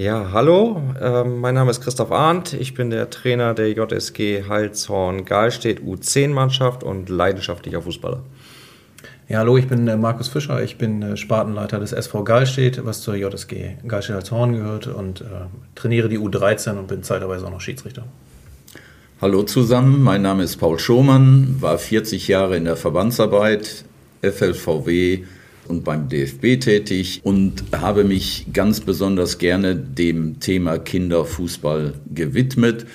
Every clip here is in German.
Ja, hallo, äh, mein Name ist Christoph Arndt. Ich bin der Trainer der JSG Heilshorn-Galstedt U10-Mannschaft und leidenschaftlicher Fußballer. Ja, hallo, ich bin äh, Markus Fischer. Ich bin äh, Spartenleiter des SV Gallstedt, was zur JSG Gallstedt als Horn gehört und äh, trainiere die U13 und bin zeitweise auch noch Schiedsrichter. Hallo zusammen, mein Name ist Paul Schomann, war 40 Jahre in der Verbandsarbeit, FLVW und beim DFB tätig und habe mich ganz besonders gerne dem Thema Kinderfußball gewidmet.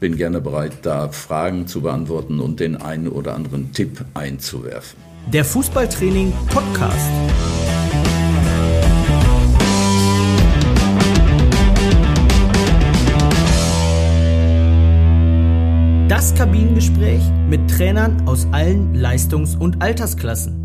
Bin gerne bereit, da Fragen zu beantworten und den einen oder anderen Tipp einzuwerfen. Der Fußballtraining Podcast. Das Kabinengespräch mit Trainern aus allen Leistungs- und Altersklassen.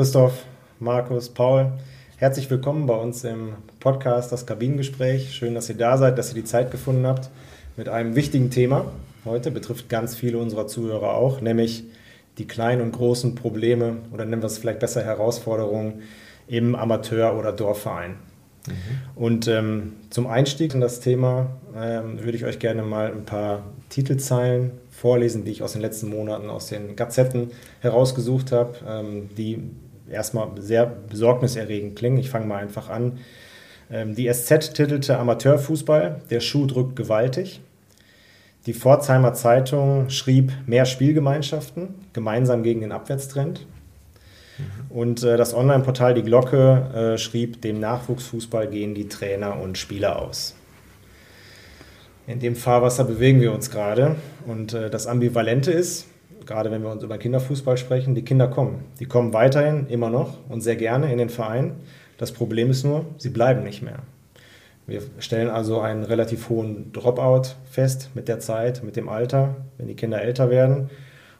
Christoph, Markus, Paul, herzlich willkommen bei uns im Podcast Das Kabinengespräch. Schön, dass ihr da seid, dass ihr die Zeit gefunden habt mit einem wichtigen Thema heute, betrifft ganz viele unserer Zuhörer auch, nämlich die kleinen und großen Probleme oder nennen wir es vielleicht besser Herausforderungen im Amateur- oder Dorfverein. Mhm. Und ähm, zum Einstieg in das Thema ähm, würde ich euch gerne mal ein paar Titelzeilen vorlesen, die ich aus den letzten Monaten aus den Gazetten herausgesucht habe, ähm, die erstmal sehr besorgniserregend klingen. Ich fange mal einfach an. Ähm, die SZ titelte Amateurfußball, der Schuh drückt gewaltig. Die Pforzheimer Zeitung schrieb mehr Spielgemeinschaften, gemeinsam gegen den Abwärtstrend. Mhm. Und äh, das Online-Portal Die Glocke äh, schrieb, dem Nachwuchsfußball gehen die Trainer und Spieler aus. In dem Fahrwasser bewegen wir uns gerade. Und äh, das Ambivalente ist, gerade wenn wir uns über Kinderfußball sprechen, die Kinder kommen. Die kommen weiterhin immer noch und sehr gerne in den Verein. Das Problem ist nur, sie bleiben nicht mehr. Wir stellen also einen relativ hohen Dropout fest mit der Zeit, mit dem Alter, wenn die Kinder älter werden.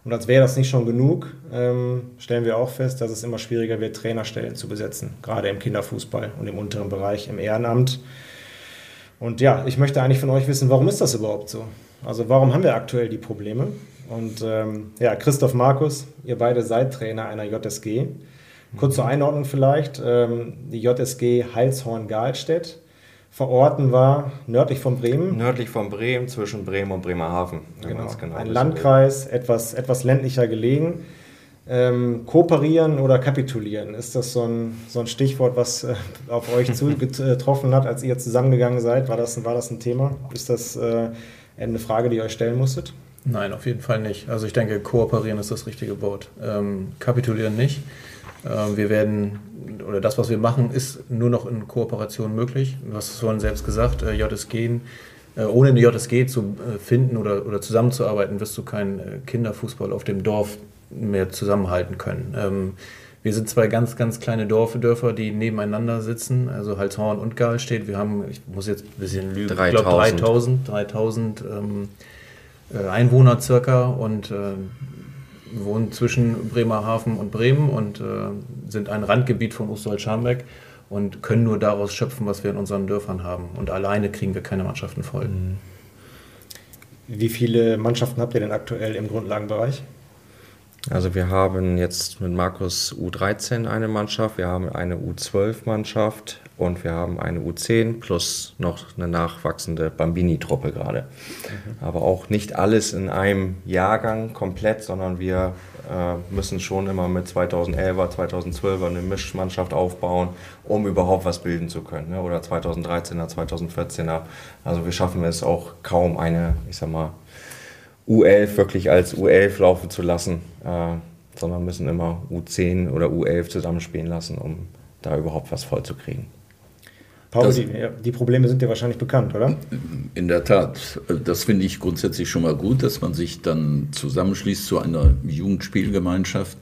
Und als wäre das nicht schon genug, ähm, stellen wir auch fest, dass es immer schwieriger wird, Trainerstellen zu besetzen, gerade im Kinderfußball und im unteren Bereich, im Ehrenamt. Und ja, ich möchte eigentlich von euch wissen, warum ist das überhaupt so? Also warum haben wir aktuell die Probleme? Und ähm, ja, Christoph Markus, ihr beide seid Trainer einer JSG. Kurz zur Einordnung vielleicht, ähm, die JSG Heilshorn-Galstedt verorten war, nördlich von Bremen. Nördlich von Bremen, zwischen Bremen und Bremerhaven. Genau. genau Ein Landkreis, etwas, etwas ländlicher gelegen. Ähm, kooperieren oder kapitulieren? Ist das so ein, so ein Stichwort, was äh, auf euch zugetroffen hat, als ihr zusammengegangen seid? War das, war das ein Thema? Ist das äh, eine Frage, die ihr euch stellen musstet? Nein, auf jeden Fall nicht. Also ich denke, kooperieren ist das richtige Wort. Ähm, kapitulieren nicht. Ähm, wir werden, oder das, was wir machen, ist nur noch in Kooperation möglich. Du hast es vorhin selbst gesagt, äh, JSG, äh, ohne eine JSG zu äh, finden oder, oder zusammenzuarbeiten, wirst du keinen Kinderfußball auf dem Dorf mehr zusammenhalten können. Ähm, wir sind zwei ganz, ganz kleine Dorf, Dörfer, die nebeneinander sitzen, also Halshorn und Galstedt. Wir haben, ich muss jetzt ein bisschen lügen, 3000. ich glaube 3000, 3000 ähm, Einwohner circa und äh, wohnen zwischen Bremerhaven und Bremen und äh, sind ein Randgebiet von Ostwald-Scharmbeck und können nur daraus schöpfen, was wir in unseren Dörfern haben. Und alleine kriegen wir keine Mannschaften voll. Mhm. Wie viele Mannschaften habt ihr denn aktuell im Grundlagenbereich? Also wir haben jetzt mit Markus U13 eine Mannschaft, wir haben eine U12-Mannschaft und wir haben eine U10 plus noch eine nachwachsende Bambini-Truppe gerade. Mhm. Aber auch nicht alles in einem Jahrgang komplett, sondern wir äh, müssen schon immer mit 2011er, 2012er eine Mischmannschaft aufbauen, um überhaupt was bilden zu können. Ne? Oder 2013er, 2014er. Also wir schaffen es auch kaum eine, ich sag mal, U11 wirklich als U11 laufen zu lassen, äh, sondern müssen immer U10 oder U11 zusammenspielen lassen, um da überhaupt was vollzukriegen. Paul, das, die, die, Probleme sind dir wahrscheinlich bekannt, oder? In der Tat. Das finde ich grundsätzlich schon mal gut, dass man sich dann zusammenschließt zu einer Jugendspielgemeinschaft,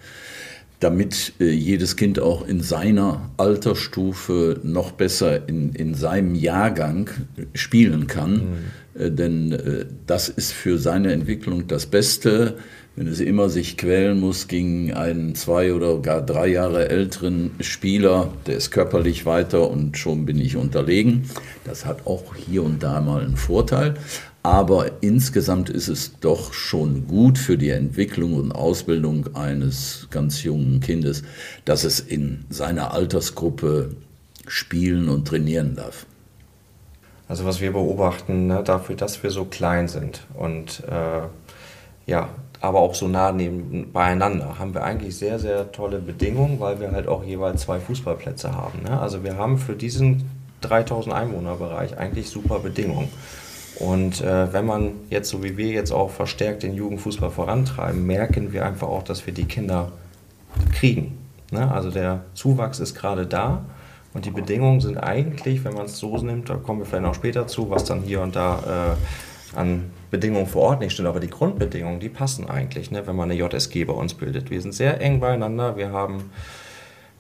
damit äh, jedes Kind auch in seiner Altersstufe noch besser in, in seinem Jahrgang spielen kann. Mhm. Äh, denn äh, das ist für seine Entwicklung das Beste. Wenn es immer sich quälen muss gegen einen zwei oder gar drei Jahre älteren Spieler, der ist körperlich weiter und schon bin ich unterlegen. Das hat auch hier und da mal einen Vorteil. Aber insgesamt ist es doch schon gut für die Entwicklung und Ausbildung eines ganz jungen Kindes, dass es in seiner Altersgruppe spielen und trainieren darf? Also was wir beobachten, ne, dafür, dass wir so klein sind und äh, ja, aber auch so nah neben, beieinander, haben wir eigentlich sehr, sehr tolle Bedingungen, weil wir halt auch jeweils zwei Fußballplätze haben. Ne? Also wir haben für diesen 3000 Einwohnerbereich eigentlich super Bedingungen. Und äh, wenn man jetzt, so wie wir jetzt auch verstärkt den Jugendfußball vorantreiben, merken wir einfach auch, dass wir die Kinder kriegen. Ne? Also der Zuwachs ist gerade da und die Bedingungen sind eigentlich, wenn man es so nimmt, da kommen wir vielleicht noch später zu, was dann hier und da äh, an Bedingungen vor Ort nicht stimmt, aber die Grundbedingungen, die passen eigentlich, ne, wenn man eine JSG bei uns bildet. Wir sind sehr eng beieinander, wir haben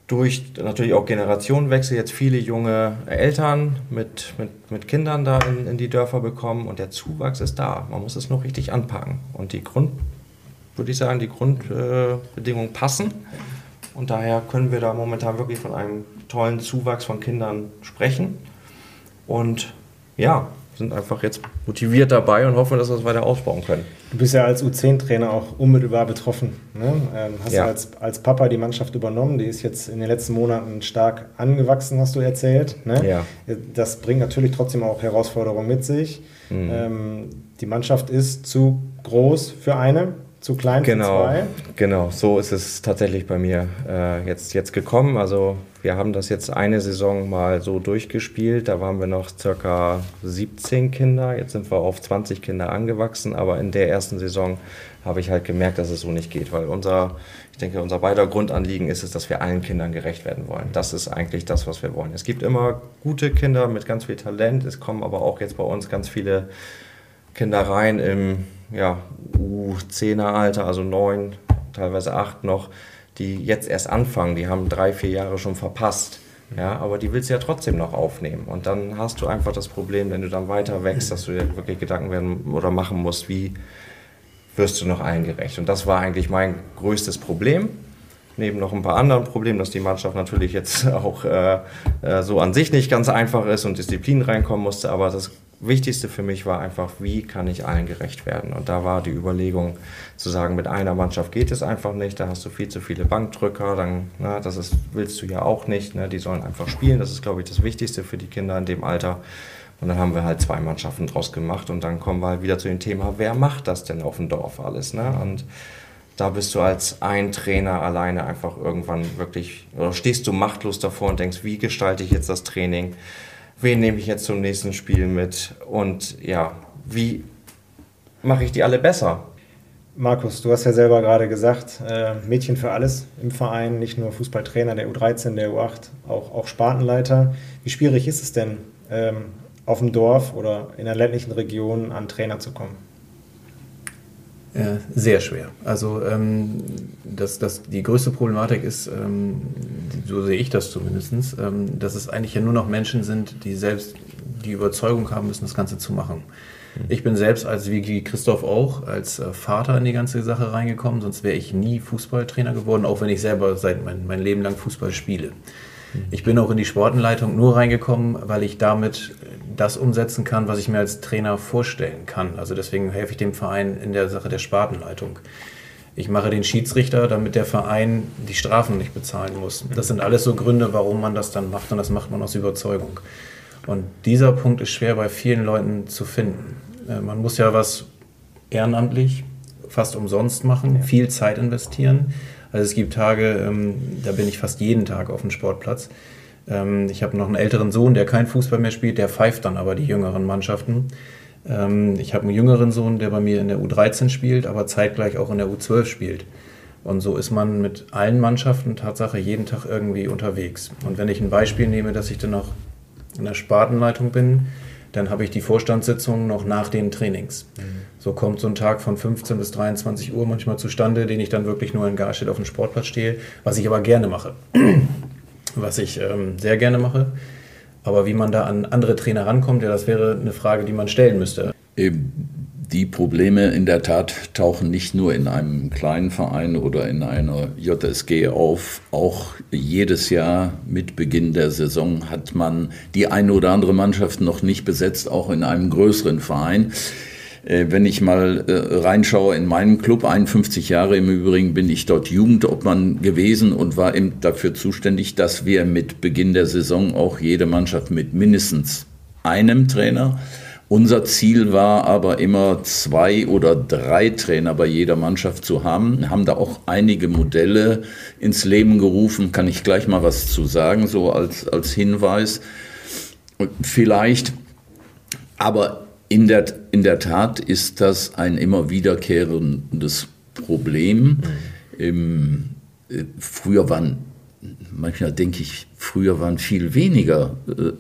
durch natürlich auch Generationenwechsel jetzt viele junge Eltern mit, mit, mit Kindern da in, in die Dörfer bekommen und der Zuwachs ist da. Man muss es nur richtig anpacken. Und die Grund, würde ich sagen, die Grundbedingungen äh, passen. Und daher können wir da momentan wirklich von einem tollen Zuwachs von Kindern sprechen. Und ja, sind einfach jetzt motiviert dabei und hoffen, dass wir es weiter ausbauen können. Du bist ja als U10-Trainer auch unmittelbar betroffen. Ne? Ähm, hast ja. als, als Papa die Mannschaft übernommen. Die ist jetzt in den letzten Monaten stark angewachsen, hast du erzählt. Ne? Ja. Das bringt natürlich trotzdem auch Herausforderungen mit sich. Mhm. Ähm, die Mannschaft ist zu groß für eine zu klein genau, für zwei? Genau, so ist es tatsächlich bei mir äh, jetzt, jetzt gekommen. Also wir haben das jetzt eine Saison mal so durchgespielt. Da waren wir noch circa 17 Kinder. Jetzt sind wir auf 20 Kinder angewachsen. Aber in der ersten Saison habe ich halt gemerkt, dass es so nicht geht, weil unser, ich denke, unser beider Grundanliegen ist es, dass wir allen Kindern gerecht werden wollen. Das ist eigentlich das, was wir wollen. Es gibt immer gute Kinder mit ganz viel Talent. Es kommen aber auch jetzt bei uns ganz viele Kinder rein im ja, U10er Alter, also neun, teilweise acht noch, die jetzt erst anfangen, die haben drei, vier Jahre schon verpasst. Ja, aber die willst du ja trotzdem noch aufnehmen. Und dann hast du einfach das Problem, wenn du dann weiter wächst, dass du dir wirklich Gedanken werden oder machen musst, wie wirst du noch allen gerecht. Und das war eigentlich mein größtes Problem. Neben noch ein paar anderen Problemen, dass die Mannschaft natürlich jetzt auch äh, äh so an sich nicht ganz einfach ist und Disziplin reinkommen musste. Aber das Wichtigste für mich war einfach, wie kann ich allen gerecht werden? Und da war die Überlegung zu sagen, mit einer Mannschaft geht es einfach nicht, da hast du viel zu viele Bankdrücker, dann, na, das ist, willst du ja auch nicht, ne? die sollen einfach spielen, das ist, glaube ich, das Wichtigste für die Kinder in dem Alter. Und dann haben wir halt zwei Mannschaften draus gemacht und dann kommen wir halt wieder zu dem Thema, wer macht das denn auf dem Dorf alles? Ne? Und da bist du als ein Trainer alleine einfach irgendwann wirklich, oder stehst du machtlos davor und denkst, wie gestalte ich jetzt das Training? Wen nehme ich jetzt zum nächsten Spiel mit und ja, wie mache ich die alle besser? Markus, du hast ja selber gerade gesagt, äh, Mädchen für alles im Verein, nicht nur Fußballtrainer der U13, der U8, auch, auch Spartenleiter. Wie schwierig ist es denn, ähm, auf dem Dorf oder in der ländlichen Region an Trainer zu kommen? Ja, sehr schwer. Also ähm, das, das, die größte Problematik ist, ähm, so sehe ich das zumindest, ähm, dass es eigentlich ja nur noch Menschen sind, die selbst die Überzeugung haben müssen, das Ganze zu machen. Mhm. Ich bin selbst, als wie Christoph auch, als äh, Vater in die ganze Sache reingekommen, sonst wäre ich nie Fußballtrainer geworden, auch wenn ich selber seit mein, mein Leben lang Fußball spiele. Mhm. Ich bin auch in die Sportenleitung nur reingekommen, weil ich damit das umsetzen kann, was ich mir als Trainer vorstellen kann. Also deswegen helfe ich dem Verein in der Sache der Spartenleitung. Ich mache den Schiedsrichter, damit der Verein die Strafen nicht bezahlen muss. Das sind alles so Gründe, warum man das dann macht und das macht man aus Überzeugung. Und dieser Punkt ist schwer bei vielen Leuten zu finden. Äh, man muss ja was ehrenamtlich, fast umsonst machen, viel Zeit investieren. Also es gibt Tage, ähm, da bin ich fast jeden Tag auf dem Sportplatz. Ähm, ich habe noch einen älteren Sohn, der kein Fußball mehr spielt, der pfeift dann aber die jüngeren Mannschaften. Ähm, ich habe einen jüngeren Sohn, der bei mir in der U13 spielt, aber zeitgleich auch in der U12 spielt. Und so ist man mit allen Mannschaften Tatsache jeden Tag irgendwie unterwegs. Und wenn ich ein Beispiel nehme, dass ich dann noch in der Spartenleitung bin, dann habe ich die Vorstandssitzung noch nach den Trainings. Mhm. So kommt so ein Tag von 15 bis 23 Uhr manchmal zustande, den ich dann wirklich nur in Garstedt auf dem Sportplatz stehe, was ich aber gerne mache was ich ähm, sehr gerne mache. Aber wie man da an andere Trainer rankommt, ja, das wäre eine Frage, die man stellen müsste. Die Probleme in der Tat tauchen nicht nur in einem kleinen Verein oder in einer JSG auf. Auch jedes Jahr mit Beginn der Saison hat man die eine oder andere Mannschaft noch nicht besetzt, auch in einem größeren Verein. Äh, wenn ich mal äh, reinschaue in meinen Club, 51 Jahre im Übrigen bin ich dort Jugendobmann gewesen und war eben dafür zuständig, dass wir mit Beginn der Saison auch jede Mannschaft mit mindestens einem Trainer unser Ziel war aber immer zwei oder drei Trainer bei jeder Mannschaft zu haben. Wir haben da auch einige Modelle ins Leben gerufen, kann ich gleich mal was zu sagen, so als, als Hinweis. Vielleicht, aber in der, in der Tat ist das ein immer wiederkehrendes Problem. Mhm. Äh, früher waren manchmal denke ich, früher waren viel weniger äh,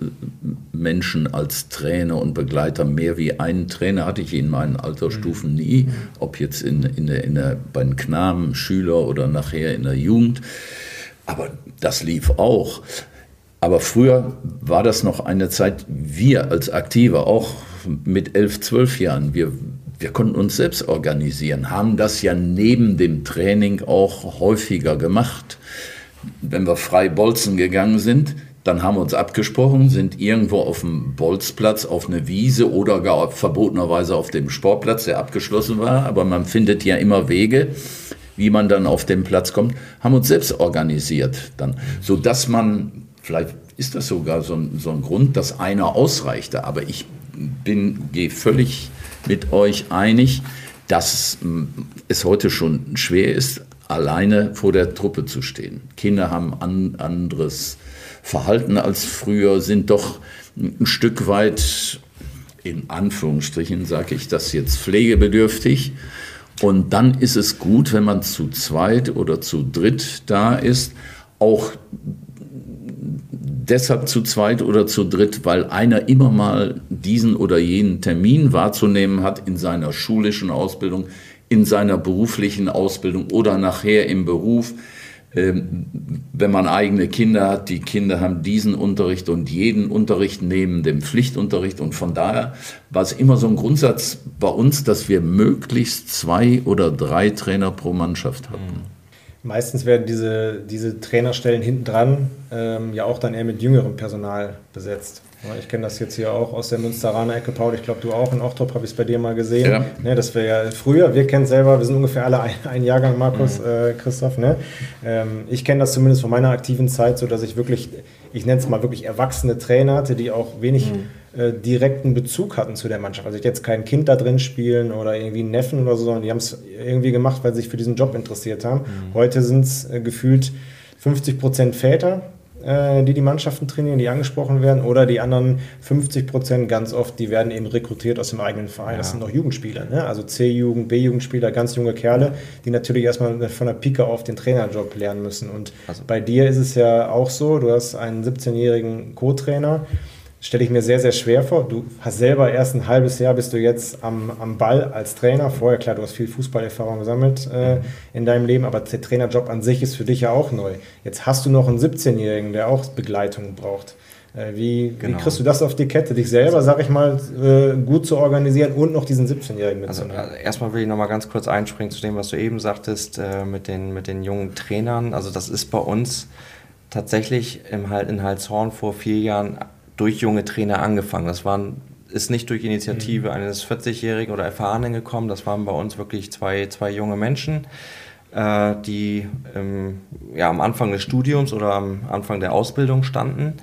Menschen als Trainer und Begleiter. Mehr wie einen Trainer hatte ich in meinen Altersstufen nie, mhm. ob jetzt in, in der, in der, bei den Knaben, Schüler oder nachher in der Jugend. Aber das lief auch. Aber früher war das noch eine Zeit, wir als Aktive, auch mit elf, zwölf Jahren, wir, wir konnten uns selbst organisieren, haben das ja neben dem Training auch häufiger gemacht wenn wir frei bolzen gegangen sind, dann haben wir uns abgesprochen, sind irgendwo auf dem Bolzplatz, auf eine Wiese oder gar verbotenerweise auf dem Sportplatz, der abgeschlossen war. Aber man findet ja immer Wege, wie man dann auf den Platz kommt, haben uns selbst organisiert dann, sodass man, vielleicht ist das sogar so ein, so ein Grund, dass einer ausreichte. Aber ich bin, gehe völlig mit euch einig, dass es heute schon schwer ist, alleine vor der Truppe zu stehen. Kinder haben ein anderes Verhalten als früher, sind doch ein Stück weit, in Anführungsstrichen sage ich das jetzt, pflegebedürftig. Und dann ist es gut, wenn man zu zweit oder zu dritt da ist, auch deshalb zu zweit oder zu dritt, weil einer immer mal diesen oder jenen Termin wahrzunehmen hat in seiner schulischen Ausbildung, in seiner beruflichen Ausbildung oder nachher im Beruf. Ähm, wenn man eigene Kinder hat, die Kinder haben diesen Unterricht und jeden Unterricht neben dem Pflichtunterricht. Und von daher war es immer so ein Grundsatz bei uns, dass wir möglichst zwei oder drei Trainer pro Mannschaft hatten. Meistens werden diese, diese Trainerstellen hinten dran ähm, ja auch dann eher mit jüngerem Personal besetzt. Ich kenne das jetzt hier auch aus der Münsteraner Ecke, Paul. Ich glaube, du auch. In Ochtrop habe ich es bei dir mal gesehen. Ja. Ne, das wäre ja früher, wir kennen es selber, wir sind ungefähr alle ein, ein Jahrgang, Markus, mhm. äh, Christoph. Ne? Ähm, ich kenne das zumindest von meiner aktiven Zeit, so dass ich wirklich, ich nenne es mal wirklich erwachsene Trainer hatte, die auch wenig mhm. äh, direkten Bezug hatten zu der Mannschaft. Also ich jetzt kein Kind da drin spielen oder irgendwie einen Neffen oder so, sondern die haben es irgendwie gemacht, weil sie sich für diesen Job interessiert haben. Mhm. Heute sind es äh, gefühlt 50 Prozent Väter, die die Mannschaften trainieren, die angesprochen werden, oder die anderen 50 Prozent ganz oft, die werden eben rekrutiert aus dem eigenen Verein. Ja. Das sind noch Jugendspieler, ne? also C-Jugend, B-Jugendspieler, ganz junge Kerle, die natürlich erstmal von der Pike auf den Trainerjob lernen müssen. Und also. bei dir ist es ja auch so, du hast einen 17-jährigen Co-Trainer, stelle ich mir sehr, sehr schwer vor. Du hast selber erst ein halbes Jahr bist du jetzt am, am Ball als Trainer. Vorher, klar, du hast viel Fußballerfahrung gesammelt äh, mhm. in deinem Leben, aber der Trainerjob an sich ist für dich ja auch neu. Jetzt hast du noch einen 17-Jährigen, der auch Begleitung braucht. Äh, wie, genau. wie, kriegst du das auf die Kette, dich selber, sag ich mal, äh, gut zu organisieren und noch diesen 17-Jährigen mitzunehmen? Also, also erstmal will ich noch mal ganz kurz einspringen zu dem, was du eben sagtest äh, mit, den, mit den jungen Trainern. Also das ist bei uns tatsächlich im, in Heilshorn vor vier Jahren durch junge Trainer angefangen. Das waren, ist nicht durch Initiative mhm. eines 40-Jährigen oder Erfahrenen gekommen. Das waren bei uns wirklich zwei, zwei junge Menschen, äh, die ähm, ja, am Anfang des Studiums oder am Anfang der Ausbildung standen,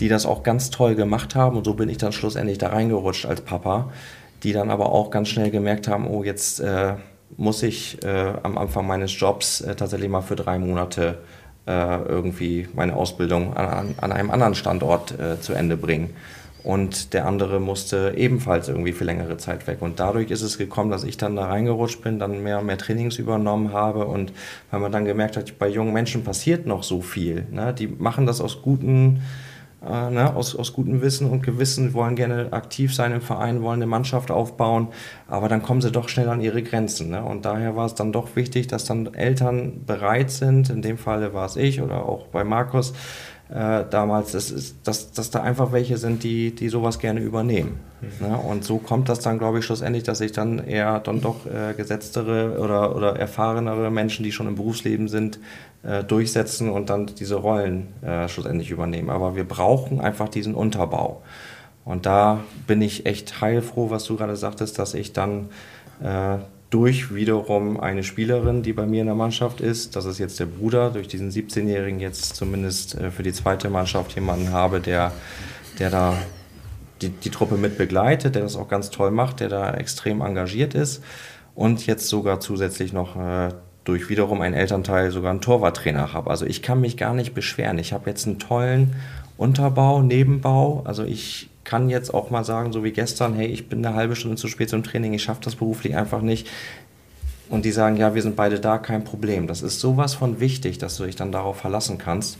die das auch ganz toll gemacht haben. Und so bin ich dann schlussendlich da reingerutscht als Papa, die dann aber auch ganz schnell gemerkt haben, oh, jetzt äh, muss ich äh, am Anfang meines Jobs äh, tatsächlich mal für drei Monate irgendwie meine Ausbildung an, an einem anderen Standort äh, zu Ende bringen. Und der andere musste ebenfalls irgendwie für längere Zeit weg. Und dadurch ist es gekommen, dass ich dann da reingerutscht bin, dann mehr und mehr Trainings übernommen habe. Und weil man dann gemerkt hat, bei jungen Menschen passiert noch so viel. Ne? Die machen das aus guten äh, ne, aus, aus gutem Wissen und Gewissen, wollen gerne aktiv sein im Verein, wollen eine Mannschaft aufbauen, aber dann kommen sie doch schnell an ihre Grenzen. Ne? Und daher war es dann doch wichtig, dass dann Eltern bereit sind, in dem Falle war es ich oder auch bei Markus, äh, damals, das ist, dass, dass da einfach welche sind, die, die sowas gerne übernehmen. Mhm. Ne? Und so kommt das dann, glaube ich, schlussendlich, dass sich dann eher dann doch äh, gesetztere oder, oder erfahrenere Menschen, die schon im Berufsleben sind, durchsetzen und dann diese Rollen äh, schlussendlich übernehmen. Aber wir brauchen einfach diesen Unterbau. Und da bin ich echt heilfroh, was du gerade sagtest, dass ich dann äh, durch wiederum eine Spielerin, die bei mir in der Mannschaft ist, das ist jetzt der Bruder, durch diesen 17-Jährigen jetzt zumindest äh, für die zweite Mannschaft jemanden habe, der, der da die, die Truppe mit begleitet, der das auch ganz toll macht, der da extrem engagiert ist und jetzt sogar zusätzlich noch äh, durch wiederum einen Elternteil sogar einen Torwarttrainer habe. Also ich kann mich gar nicht beschweren. Ich habe jetzt einen tollen Unterbau, Nebenbau. Also ich kann jetzt auch mal sagen, so wie gestern, hey, ich bin eine halbe Stunde zu spät zum Training, ich schaffe das beruflich einfach nicht. Und die sagen, ja, wir sind beide da, kein Problem. Das ist sowas von wichtig, dass du dich dann darauf verlassen kannst.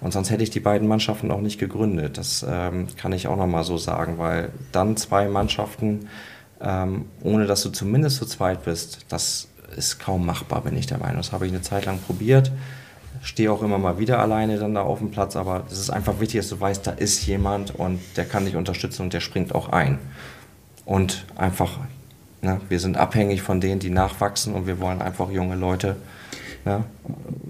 Und sonst hätte ich die beiden Mannschaften auch nicht gegründet. Das ähm, kann ich auch nochmal so sagen, weil dann zwei Mannschaften, ähm, ohne dass du zumindest zu zweit bist, das ist kaum machbar, bin ich der Meinung. Das habe ich eine Zeit lang probiert. Stehe auch immer mal wieder alleine dann da auf dem Platz, aber es ist einfach wichtig, dass du weißt, da ist jemand und der kann dich unterstützen und der springt auch ein. Und einfach, ne, wir sind abhängig von denen, die nachwachsen und wir wollen einfach junge Leute ne,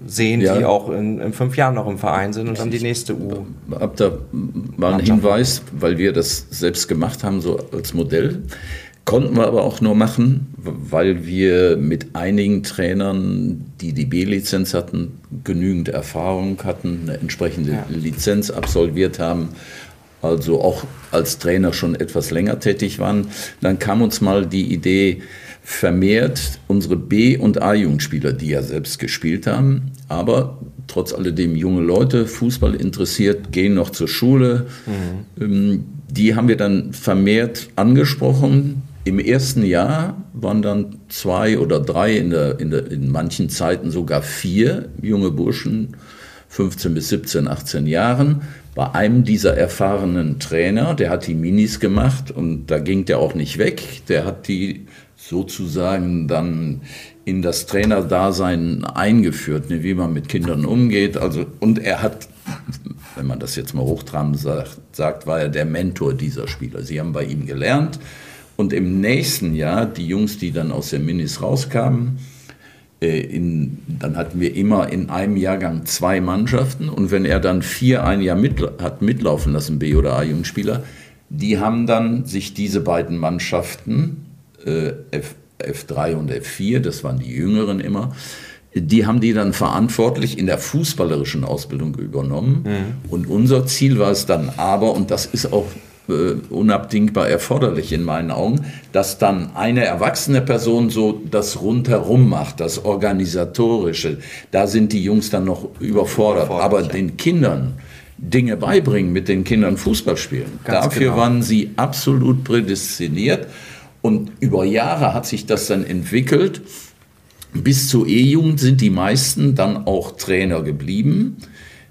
sehen, ja. die auch in, in, fünf Jahren noch im Verein sind und dann die nächste U. Ab da mal ein Hinweis, weil wir das selbst gemacht haben, so als Modell. Konnten wir aber auch nur machen, weil wir mit einigen Trainern, die die B-Lizenz hatten, genügend Erfahrung hatten, eine entsprechende ja. Lizenz absolviert haben, also auch als Trainer schon etwas länger tätig waren. Dann kam uns mal die Idee, vermehrt unsere B- und A-Jugendspieler, die ja selbst gespielt haben, aber trotz alledem junge Leute, Fußball interessiert, gehen noch zur Schule. Mhm. Ähm, die haben wir dann vermehrt angesprochen, im ersten Jahr waren dann zwei oder drei, in, der, in, der, in manchen Zeiten sogar vier junge Burschen, 15 bis 17, 18 Jahren, bei einem dieser erfahrenen Trainer, der hat die Minis gemacht und da ging der auch nicht weg. Der hat die sozusagen dann in das Trainerdasein eingeführt, wie man mit Kindern umgeht. Also, und er hat, wenn man das jetzt mal hochtrabend sagt, sagt, war er der Mentor dieser Spieler. Sie haben bei ihm gelernt und im nächsten Jahr, die Jungs, die dann aus den Minis rauskamen, äh, in, dann hatten wir immer in einem Jahrgang zwei Mannschaften. Und wenn er dann vier ein Jahr mit, hat mitlaufen lassen, B- oder A-Jugendspieler, die haben dann sich diese beiden Mannschaften, äh, F, F3 und F4, das waren die Jüngeren immer, die haben die dann verantwortlich in der fußballerischen Ausbildung übernommen. Mhm. Und unser Ziel war es dann aber, und das ist auch unabdingbar erforderlich in meinen Augen, dass dann eine erwachsene Person so das rundherum macht, das Organisatorische. Da sind die Jungs dann noch überfordert. Aber den Kindern Dinge beibringen, mit den Kindern Fußball spielen, Ganz dafür genau. waren sie absolut prädestiniert. Und über Jahre hat sich das dann entwickelt. Bis zur E-Jugend sind die meisten dann auch Trainer geblieben.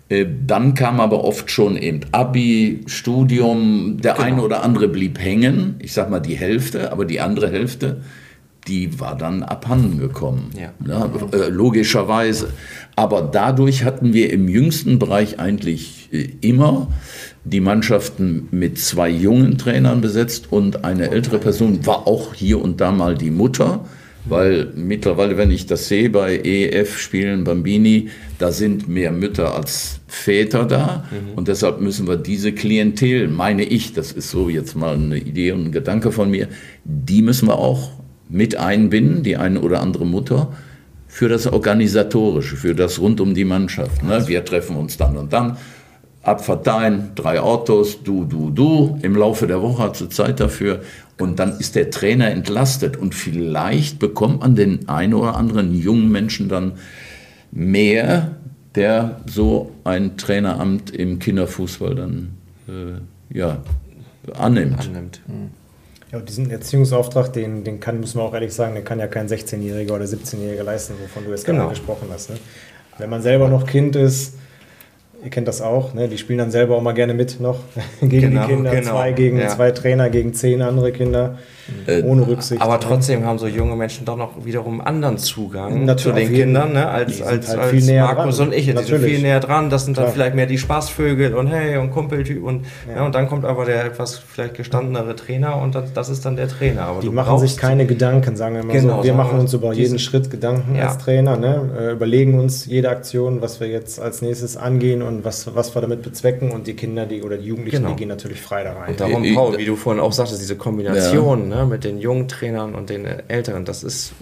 Äh, dann kam aber oft schon eben Abi, Studium, der genau. eine oder andere blieb hängen, ich sag mal die Hälfte, aber die andere Hälfte, die war dann abhanden gekommen. Ja. Ja, äh, logischerweise. Aber dadurch hatten wir im jüngsten Bereich eigentlich äh, immer die Mannschaften mit zwei jungen Trainern besetzt und eine ältere Person war auch hier und da mal die Mutter weil mittlerweile, wenn ich das sehe bei EF-Spielen, Bambini, da sind mehr Mütter als Väter da mhm. und deshalb müssen wir diese Klientel, meine ich, das ist so jetzt mal eine Idee und ein Gedanke von mir, die müssen wir auch mit einbinden, die eine oder andere Mutter, für das Organisatorische, für das rund um die Mannschaft. Ne? Wir treffen uns dann und dann, abverteilen, drei Autos, du, du, du. Im Laufe der Woche hat sie Zeit dafür. Und dann ist der Trainer entlastet und vielleicht bekommt man den einen oder anderen jungen Menschen dann mehr, der so ein Traineramt im Kinderfußball dann äh, ja, annimmt. annimmt. Mhm. Ja, diesen Erziehungsauftrag, den, den kann, muss man auch ehrlich sagen, den kann ja kein 16-Jähriger oder 17-Jähriger leisten, wovon du jetzt genau. gerade gesprochen hast. Ne? Wenn man selber noch Kind ist, ihr kennt das auch, ne? die spielen dann selber auch mal gerne mit noch gegen genau, die Kinder, genau. zwei gegen ja. zwei Trainer, gegen zehn andere Kinder. Äh, ohne Rücksicht. Aber trotzdem haben so junge Menschen doch noch wiederum anderen Zugang Natürlich, zu den Kindern, ne? als, als, halt als Markus dran. und ich. Die sind viel näher dran. Das sind dann Klar. vielleicht mehr die Spaßvögel und hey und Kumpeltyp und, ja. ja. und dann kommt aber der etwas vielleicht gestandenere Trainer und das, das ist dann der Trainer. Aber die machen sich keine Gedanken, sagen wir mal genau, so. Wir machen uns über jeden Schritt Gedanken ja. als Trainer, ne? Äh, überlegen uns jede Aktion, was wir jetzt als nächstes angehen und und was, was wir damit bezwecken und die Kinder die, oder die Jugendlichen, genau. die gehen natürlich frei da rein. Und darum, Paul, wie du vorhin auch sagtest, diese Kombination ja. Ne, mit den jungen Trainern und den Älteren, das ist,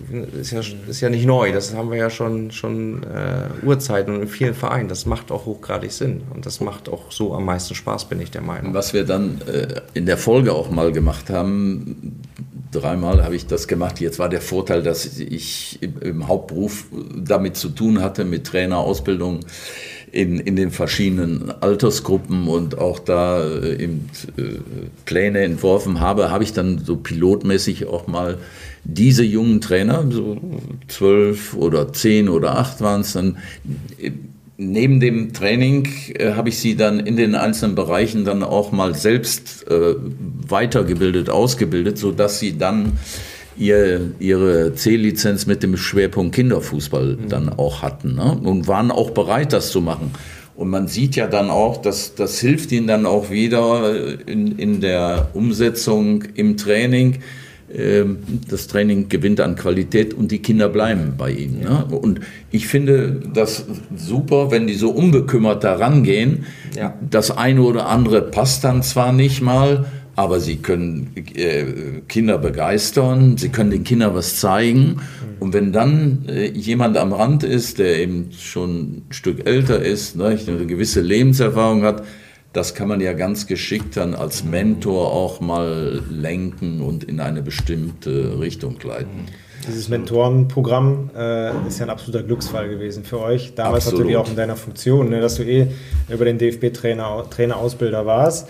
ist, ja, ist ja nicht neu. Das haben wir ja schon, schon äh, Urzeiten und in vielen Vereinen. Das macht auch hochgradig Sinn und das macht auch so am meisten Spaß, bin ich der Meinung. Was wir dann äh, in der Folge auch mal gemacht haben, dreimal habe ich das gemacht. Jetzt war der Vorteil, dass ich im Hauptberuf damit zu tun hatte, mit Trainerausbildung in, in den verschiedenen Altersgruppen und auch da äh, eben, äh, Pläne entworfen habe, habe ich dann so pilotmäßig auch mal diese jungen Trainer, so zwölf oder zehn oder acht waren es dann, neben dem Training äh, habe ich sie dann in den einzelnen Bereichen dann auch mal selbst äh, weitergebildet, ausgebildet, sodass sie dann ihr, ihre C-Lizenz mit dem Schwerpunkt Kinderfußball mhm. dann auch hatten ne? und waren auch bereit, das zu machen. Und man sieht ja dann auch, dass das hilft ihnen dann auch wieder in, in der Umsetzung im Training ähm, das Training gewinnt an Qualität und die Kinder bleiben bei ihnen. Ne? Und ich finde das super, wenn die so unbekümmert daran gehen. Ja. Das eine oder andere passt dann zwar nicht mal, aber sie können äh, Kinder begeistern, sie können den Kindern was zeigen. Und wenn dann äh, jemand am Rand ist, der eben schon ein Stück älter ist, ne, eine gewisse Lebenserfahrung hat, das kann man ja ganz geschickt dann als Mentor auch mal lenken und in eine bestimmte Richtung leiten. Dieses Mentorenprogramm äh, ist ja ein absoluter Glücksfall gewesen für euch. Damals Absolut. natürlich auch in deiner Funktion, ne, dass du eh über den DFB-Trainer Trainer, Ausbilder warst.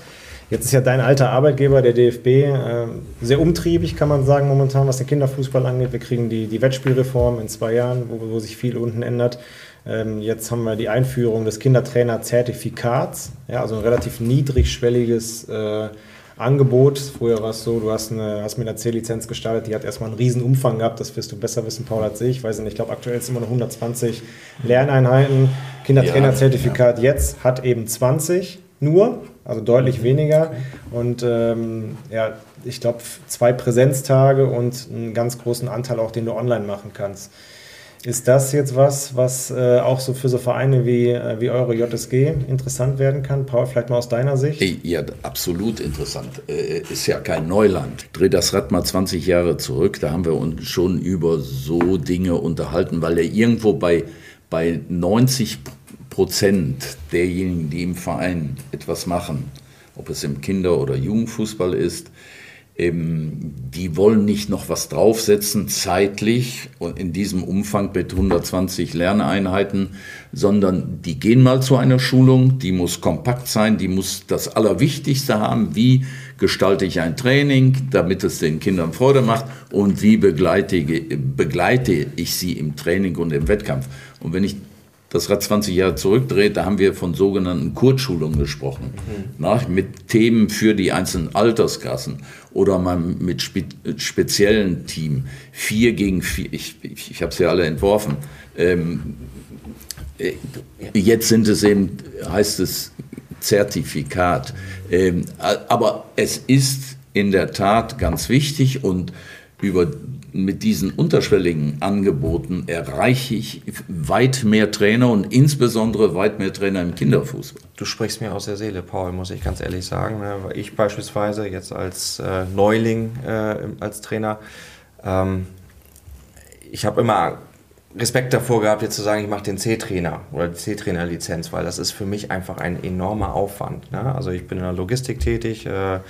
Jetzt ist ja dein alter Arbeitgeber, der DFB, äh, sehr umtriebig, kann man sagen, momentan, was den Kinderfußball angeht. Wir kriegen die, die Wettspielreform in zwei Jahren, wo, wo sich viel unten ändert. Ähm, jetzt haben wir die Einführung des Kindertrainer-Zertifikats, ja, also ein relativ niedrigschwelliges äh, Angebot. Früher war es so, du hast, eine, hast mit einer C-Lizenz gestartet, die hat erstmal einen riesen Umfang gehabt, das wirst du besser wissen, Paul, als ich. Ich weiß nicht, ich glaube aktuell sind immer noch 120 Lerneinheiten. Kindertrainer-Zertifikat ja, ja. jetzt hat eben 20 nur, also deutlich weniger. Und ähm, ja, ich glaube, zwei Präsenztage und einen ganz großen Anteil auch, den du online machen kannst. Ist das jetzt was, was äh, auch so für so Vereine wie, äh, wie eure JSG interessant werden kann? Paul, vielleicht mal aus deiner Sicht? Ja, absolut interessant. Äh, ist ja kein Neuland. Dreh das Rad mal 20 Jahre zurück, da haben wir uns schon über so Dinge unterhalten, weil er irgendwo bei, bei 90 Prozent derjenigen, die im Verein etwas machen, ob es im Kinder- oder Jugendfußball ist, ähm, die wollen nicht noch was draufsetzen zeitlich und in diesem Umfang mit 120 Lerneinheiten, sondern die gehen mal zu einer Schulung, die muss kompakt sein, die muss das Allerwichtigste haben, wie gestalte ich ein Training, damit es den Kindern Freude macht und wie begleite, begleite ich sie im Training und im Wettkampf. Und wenn ich das Rad 20 Jahre zurückdreht, da haben wir von sogenannten Kurzschulungen gesprochen, mhm. na, mit Themen für die einzelnen Altersklassen oder mal mit spe speziellen Team. Vier gegen vier, ich, ich, ich habe es ja alle entworfen. Ähm, äh, jetzt sind es eben, heißt es Zertifikat. Ähm, aber es ist in der Tat ganz wichtig und über mit diesen unterschwelligen Angeboten erreiche ich weit mehr Trainer und insbesondere weit mehr Trainer im Kinderfußball. Du sprichst mir aus der Seele, Paul, muss ich ganz ehrlich sagen. Ne? Ich beispielsweise jetzt als äh, Neuling äh, als Trainer, ähm, ich habe immer Respekt davor gehabt, jetzt zu sagen, ich mache den C-Trainer oder die C-Trainer-Lizenz, weil das ist für mich einfach ein enormer Aufwand. Ne? Also ich bin in der Logistik tätig, äh,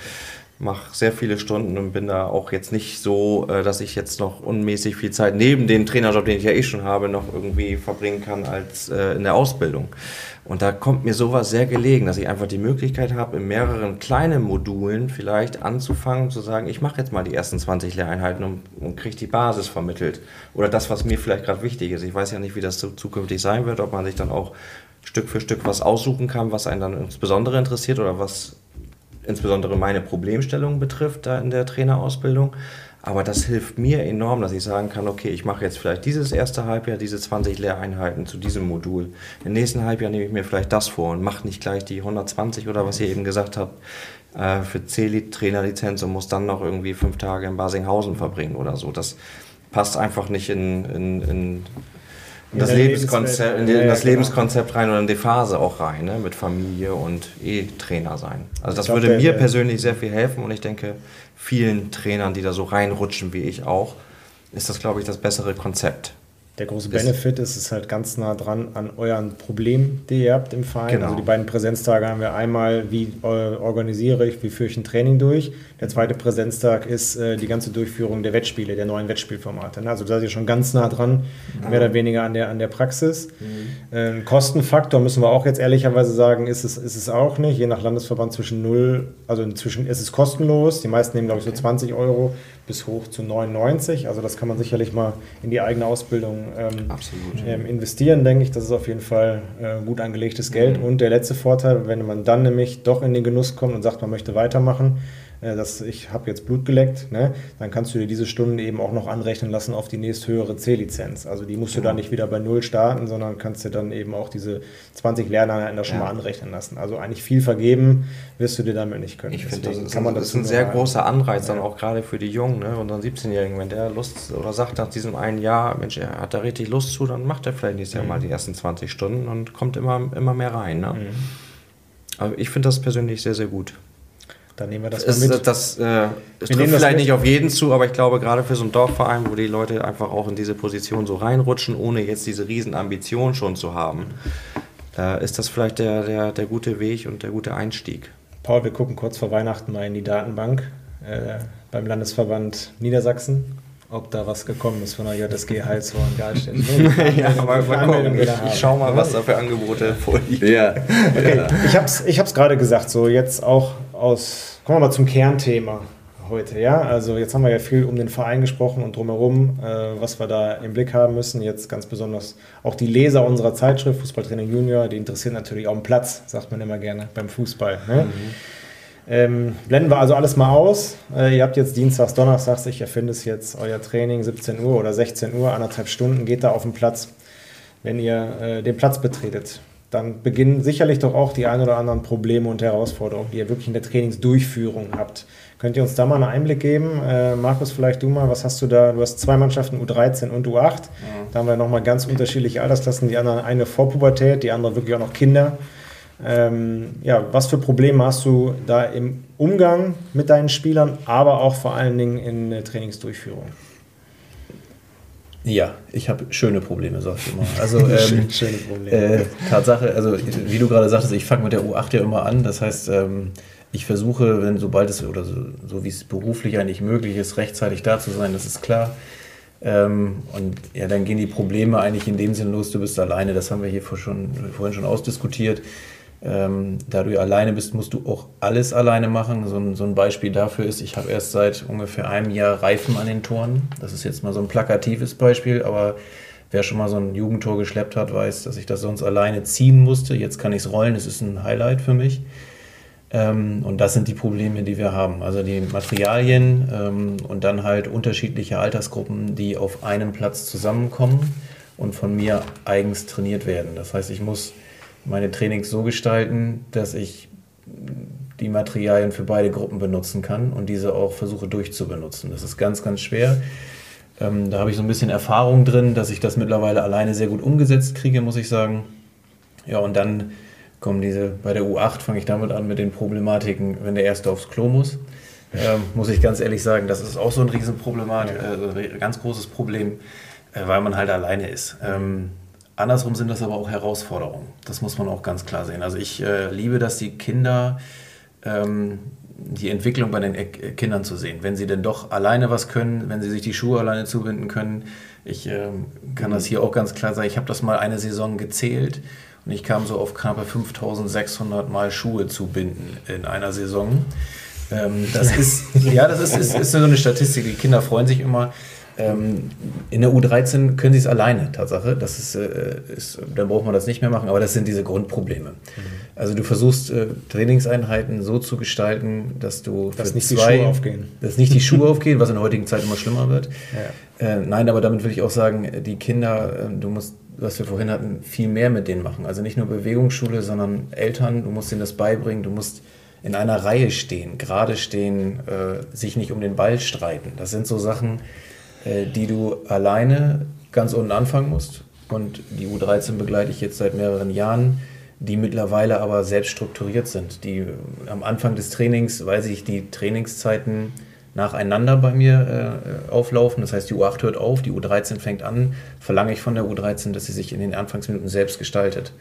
mache sehr viele Stunden und bin da auch jetzt nicht so, äh, dass ich jetzt noch unmäßig viel Zeit neben dem Trainerjob, den ich ja eh schon habe, noch irgendwie verbringen kann als äh, in der Ausbildung. Und da kommt mir sowas sehr gelegen, dass ich einfach die Möglichkeit habe, in mehreren kleinen Modulen vielleicht anzufangen, zu sagen, ich mache jetzt mal die ersten 20 Lehreinheiten und, und kriege die Basis vermittelt. Oder das, was mir vielleicht gerade wichtig ist. Ich weiß ja nicht, wie das so zukünftig sein wird, ob man sich dann auch Stück für Stück was aussuchen kann, was einen dann insbesondere interessiert oder was insbesondere meine Problemstellung betrifft da in der Trainerausbildung. Aber das hilft mir enorm, dass ich sagen kann, okay, ich mache jetzt vielleicht dieses erste Halbjahr diese 20 Lehreinheiten zu diesem Modul. Im nächsten Halbjahr nehme ich mir vielleicht das vor und mache nicht gleich die 120 oder was ihr eben gesagt habt äh, für C-Trainerlizenz und muss dann noch irgendwie fünf Tage in Basinghausen verbringen oder so. Das passt einfach nicht in, in, in in das, Lebenskonzept, in, die, in das genau. Lebenskonzept rein oder in die Phase auch rein, ne? mit Familie und eh Trainer sein. Also das glaub, würde mir persönlich sehr viel helfen und ich denke vielen Trainern, die da so reinrutschen wie ich auch, ist das, glaube ich, das bessere Konzept. Der große Benefit ist, es halt ganz nah dran an euren Problemen, die ihr habt im Verein. Genau. Also die beiden Präsenztage haben wir einmal, wie äh, organisiere ich, wie führe ich ein Training durch. Der zweite Präsenztag ist äh, die ganze Durchführung der Wettspiele, der neuen Wettspielformate. Ne? Also da seid ihr schon ganz nah dran, ja. mehr oder weniger an der, an der Praxis. Mhm. Äh, Kostenfaktor müssen wir auch jetzt ehrlicherweise sagen, ist es, ist es auch nicht. Je nach Landesverband zwischen null, also inzwischen ist es kostenlos. Die meisten nehmen, glaube ich, so 20 Euro bis hoch zu 99. Also das kann man sicherlich mal in die eigene Ausbildung ähm, ähm, investieren, denke ich. Das ist auf jeden Fall äh, gut angelegtes Geld. Mhm. Und der letzte Vorteil, wenn man dann nämlich doch in den Genuss kommt und sagt, man möchte weitermachen, dass ich habe jetzt Blut geleckt, ne, dann kannst du dir diese Stunden eben auch noch anrechnen lassen auf die nächsthöhere C-Lizenz. Also die musst du dann nicht wieder bei Null starten, sondern kannst dir dann eben auch diese 20 Lerneinheiten schon ja. mal anrechnen lassen. Also eigentlich viel vergeben wirst du dir damit nicht können. Ich finde, das, ist, kann man das ist ein sehr großer Anreiz ja. dann auch gerade für die Jungen, ne, unseren 17-Jährigen, wenn der Lust oder sagt nach diesem einen Jahr, Mensch, er hat da richtig Lust zu, dann macht er vielleicht nächstes Jahr mhm. mal die ersten 20 Stunden und kommt immer, immer mehr rein. Ne? Mhm. Aber ich finde das persönlich sehr, sehr gut. Dann nehmen wir das mal mit. Das, äh, es trifft vielleicht nicht auf jeden zu, aber ich glaube, gerade für so einen Dorfverein, wo die Leute einfach auch in diese Position so reinrutschen, ohne jetzt diese riesen Ambition schon zu haben, äh, ist das vielleicht der, der, der gute Weg und der gute Einstieg. Paul, wir gucken kurz vor Weihnachten mal in die Datenbank äh, beim Landesverband Niedersachsen ob da was gekommen ist von der JSG Heilshorn Galstedt. ja, mal, mal gucken. Ich, ich schau mal, was da für Angebote vorliegen. Ja. Okay, ja. ich habe es ich gerade gesagt, so jetzt auch aus, kommen wir mal zum Kernthema heute, ja. Also jetzt haben wir ja viel um den Verein gesprochen und drumherum, äh, was wir da im Blick haben müssen. Jetzt ganz besonders auch die Leser unserer Zeitschrift Fußballtraining Junior, die interessieren natürlich auch den Platz, sagt man immer gerne beim Fußball. Ne? Mhm. Ähm, blenden wir also alles mal aus. Äh, ihr habt jetzt Dienstags, Donnerstags, ich erfinde es jetzt, euer Training 17 Uhr oder 16 Uhr, anderthalb Stunden, geht da auf den Platz. Wenn ihr äh, den Platz betretet, dann beginnen sicherlich doch auch die ein oder anderen Probleme und Herausforderungen, die ihr wirklich in der Trainingsdurchführung habt. Könnt ihr uns da mal einen Einblick geben? Äh, Markus, vielleicht du mal, was hast du da? Du hast zwei Mannschaften, U13 und U8. Ja. Da haben wir nochmal ganz unterschiedliche Altersklassen. Die anderen eine Vorpubertät, die andere wirklich auch noch Kinder. Ähm, ja, was für Probleme hast du da im Umgang mit deinen Spielern, aber auch vor allen Dingen in der Trainingsdurchführung? Ja, ich habe schöne Probleme, sag ich immer. Also ähm, schöne Probleme. Äh, Tatsache, also wie du gerade sagtest, ich fange mit der U8 ja immer an. Das heißt, ähm, ich versuche, wenn sobald es oder so, so wie es beruflich eigentlich möglich ist, rechtzeitig da zu sein, das ist klar. Ähm, und ja, dann gehen die Probleme eigentlich in dem Sinn los, du bist alleine. Das haben wir hier vor schon, vorhin schon ausdiskutiert. Ähm, da du alleine bist, musst du auch alles alleine machen. So ein, so ein Beispiel dafür ist, ich habe erst seit ungefähr einem Jahr Reifen an den Toren. Das ist jetzt mal so ein plakatives Beispiel, aber wer schon mal so ein Jugendtor geschleppt hat, weiß, dass ich das sonst alleine ziehen musste. Jetzt kann ich es rollen, das ist ein Highlight für mich. Ähm, und das sind die Probleme, die wir haben. Also die Materialien ähm, und dann halt unterschiedliche Altersgruppen, die auf einem Platz zusammenkommen und von mir eigens trainiert werden. Das heißt, ich muss meine Trainings so gestalten, dass ich die Materialien für beide Gruppen benutzen kann und diese auch versuche durchzubenutzen. Das ist ganz, ganz schwer. Ähm, da habe ich so ein bisschen Erfahrung drin, dass ich das mittlerweile alleine sehr gut umgesetzt kriege, muss ich sagen. Ja, und dann kommen diese, bei der U8 fange ich damit an mit den Problematiken, wenn der Erste aufs Klo muss. Ähm, muss ich ganz ehrlich sagen, das ist auch so ein Riesenproblem, äh, ganz großes Problem, äh, weil man halt alleine ist. Ähm, Andersrum sind das aber auch Herausforderungen. Das muss man auch ganz klar sehen. Also ich äh, liebe, dass die Kinder ähm, die Entwicklung bei den Kindern zu sehen. Wenn sie denn doch alleine was können, wenn sie sich die Schuhe alleine zubinden können. Ich äh, kann das hier auch ganz klar sagen. Ich habe das mal eine Saison gezählt und ich kam so auf knappe 5600 Mal Schuhe zubinden in einer Saison. Ähm, das ist, ja, das ist, ist, ist so eine Statistik. Die Kinder freuen sich immer. Ähm, in der U13 können sie es alleine, Tatsache. Das ist, äh, ist, dann braucht man das nicht mehr machen, aber das sind diese Grundprobleme. Mhm. Also du versuchst äh, Trainingseinheiten so zu gestalten, dass du dass nicht zwei, die Schuhe aufgehen. Dass nicht die Schuhe aufgehen, was in der heutigen Zeit immer schlimmer wird. Ja. Äh, nein, aber damit will ich auch sagen, die Kinder, äh, du musst, was wir vorhin hatten, viel mehr mit denen machen. Also nicht nur Bewegungsschule, sondern Eltern, du musst ihnen das beibringen, du musst in einer Reihe stehen, gerade stehen, äh, sich nicht um den Ball streiten. Das sind so Sachen, die du alleine ganz unten anfangen musst. und die U13 begleite ich jetzt seit mehreren Jahren, die mittlerweile aber selbst strukturiert sind. Die am Anfang des Trainings, weil sich die Trainingszeiten nacheinander bei mir äh, auflaufen. Das heißt, die U8 hört auf, die U13 fängt an, verlange ich von der U13, dass sie sich in den Anfangsminuten selbst gestaltet.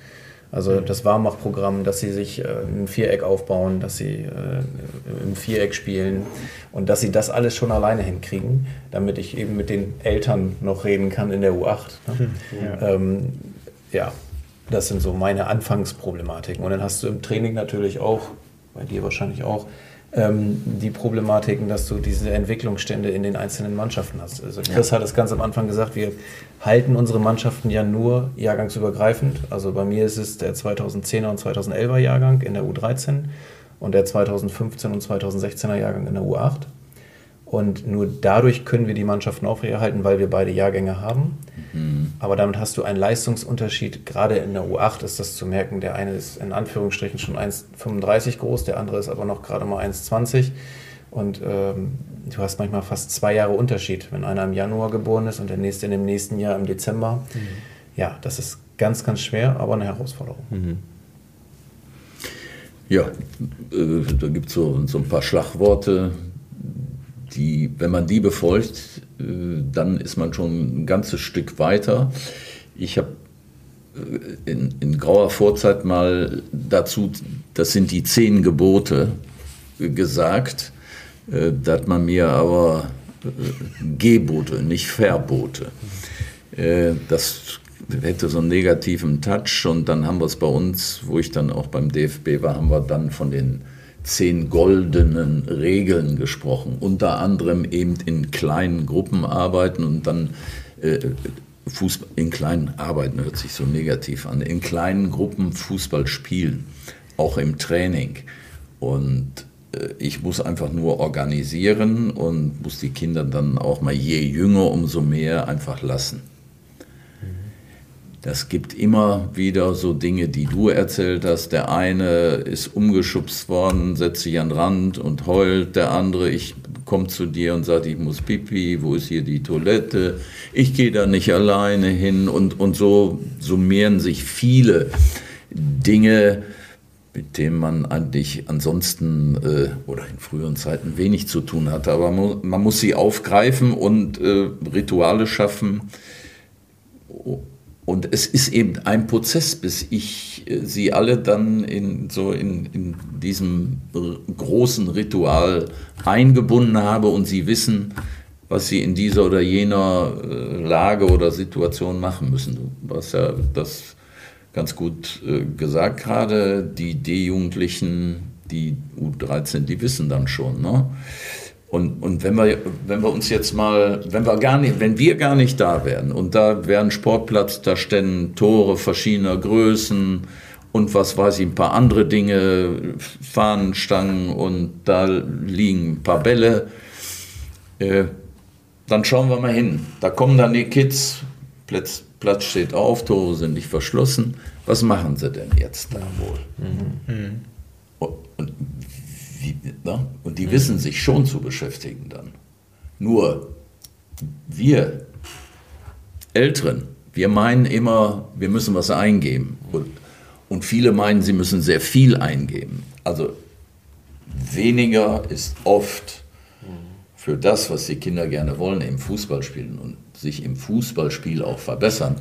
Also mhm. das Warmachprogramm, dass sie sich äh, ein Viereck aufbauen, dass sie äh, im Viereck spielen und dass sie das alles schon alleine hinkriegen, damit ich eben mit den Eltern noch reden kann in der U8. Ne? Hm, ja. Ähm, ja, das sind so meine Anfangsproblematiken. Und dann hast du im Training natürlich auch, bei dir wahrscheinlich auch, ähm, die Problematiken, dass du diese Entwicklungsstände in den einzelnen Mannschaften hast. Also Chris ja. hat es ganz am Anfang gesagt, wir halten unsere Mannschaften ja nur jahrgangsübergreifend. Also bei mir ist es der 2010er und 2011er Jahrgang in der U13 und der 2015 und 2016er Jahrgang in der U8. Und nur dadurch können wir die Mannschaften aufrechterhalten, weil wir beide Jahrgänge haben. Mhm. Aber damit hast du einen Leistungsunterschied. Gerade in der U8 ist das zu merken. Der eine ist in Anführungsstrichen schon 1,35 groß, der andere ist aber noch gerade mal 1,20. Und ähm, du hast manchmal fast zwei Jahre Unterschied, wenn einer im Januar geboren ist und der nächste in dem nächsten Jahr im Dezember. Mhm. Ja, das ist ganz, ganz schwer, aber eine Herausforderung. Mhm. Ja, äh, da gibt es so, so ein paar Schlagworte, die, wenn man die befolgt, äh, dann ist man schon ein ganzes Stück weiter. Ich habe äh, in, in, grauer Vorzeit mal dazu, das sind die zehn Gebote, äh, gesagt. Da hat man mir aber Gebote, nicht Verbote. Das hätte so einen negativen Touch und dann haben wir es bei uns, wo ich dann auch beim DFB war, haben wir dann von den zehn goldenen Regeln gesprochen, unter anderem eben in kleinen Gruppen arbeiten und dann äh, Fußball, in kleinen Arbeiten hört sich so negativ an, in kleinen Gruppen Fußball spielen, auch im Training. Und äh, ich muss einfach nur organisieren und muss die Kinder dann auch mal je jünger, umso mehr einfach lassen. Das gibt immer wieder so Dinge, die du erzählt hast. Der eine ist umgeschubst worden, setzt sich an den Rand und heult. Der andere, ich komme zu dir und sagt, ich muss pipi, wo ist hier die Toilette? Ich gehe da nicht alleine hin. Und, und so summieren sich viele Dinge, mit denen man eigentlich ansonsten äh, oder in früheren Zeiten wenig zu tun hatte. Aber man, man muss sie aufgreifen und äh, Rituale schaffen und es ist eben ein Prozess, bis ich äh, sie alle dann in, so in, in diesem großen Ritual eingebunden habe und sie wissen, was sie in dieser oder jener äh, Lage oder Situation machen müssen. Du hast ja das ganz gut äh, gesagt gerade, die D-Jugendlichen, die U13, die wissen dann schon. Ne? Und, und wenn, wir, wenn wir uns jetzt mal, wenn wir gar nicht, wenn wir gar nicht da wären und da wäre ein Sportplatz, da ständen Tore verschiedener Größen und was weiß ich, ein paar andere Dinge, Fahnenstangen und da liegen ein paar Bälle, äh, dann schauen wir mal hin. Da kommen dann die Kids, Platz, Platz steht auf, Tore sind nicht verschlossen. Was machen sie denn jetzt da wohl? Mhm. Und wie, ne? Und die wissen sich schon zu beschäftigen dann. Nur wir Älteren, wir meinen immer, wir müssen was eingeben. Und, und viele meinen, sie müssen sehr viel eingeben. Also weniger ist oft für das, was die Kinder gerne wollen, im Fußball spielen und sich im Fußballspiel auch verbessern,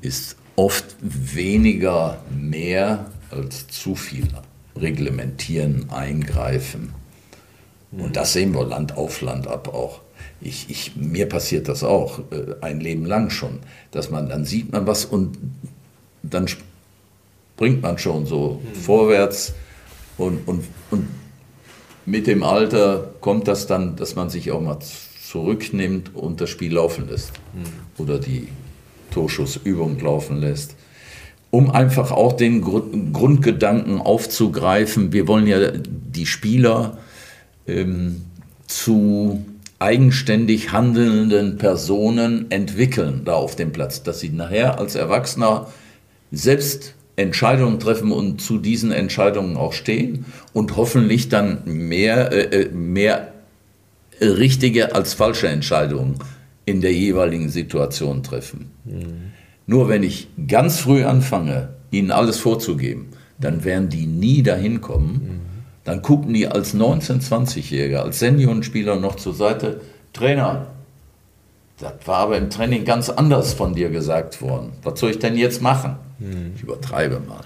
ist oft weniger mehr als zu viel reglementieren, eingreifen. Und das sehen wir Land auf Land ab auch. Ich, ich, mir passiert das auch äh, ein Leben lang schon, dass man dann sieht man was und dann springt man schon so mhm. vorwärts und, und, und mit dem Alter kommt das dann, dass man sich auch mal zurücknimmt und das Spiel laufen lässt mhm. oder die Torschussübung laufen lässt um einfach auch den Grundgedanken aufzugreifen. Wir wollen ja die Spieler ähm, zu eigenständig handelnden Personen entwickeln da auf dem Platz, dass sie nachher als Erwachsener selbst Entscheidungen treffen und zu diesen Entscheidungen auch stehen und hoffentlich dann mehr, äh, äh mehr richtige als falsche Entscheidungen in der jeweiligen Situation treffen. Mhm. Nur wenn ich ganz früh anfange, ihnen alles vorzugeben, dann werden die nie dahin kommen. Dann gucken die als 19-, 20-Jähriger, als Seniorenspieler noch zur Seite, Trainer, das war aber im Training ganz anders von dir gesagt worden. Was soll ich denn jetzt machen? Ich übertreibe mal.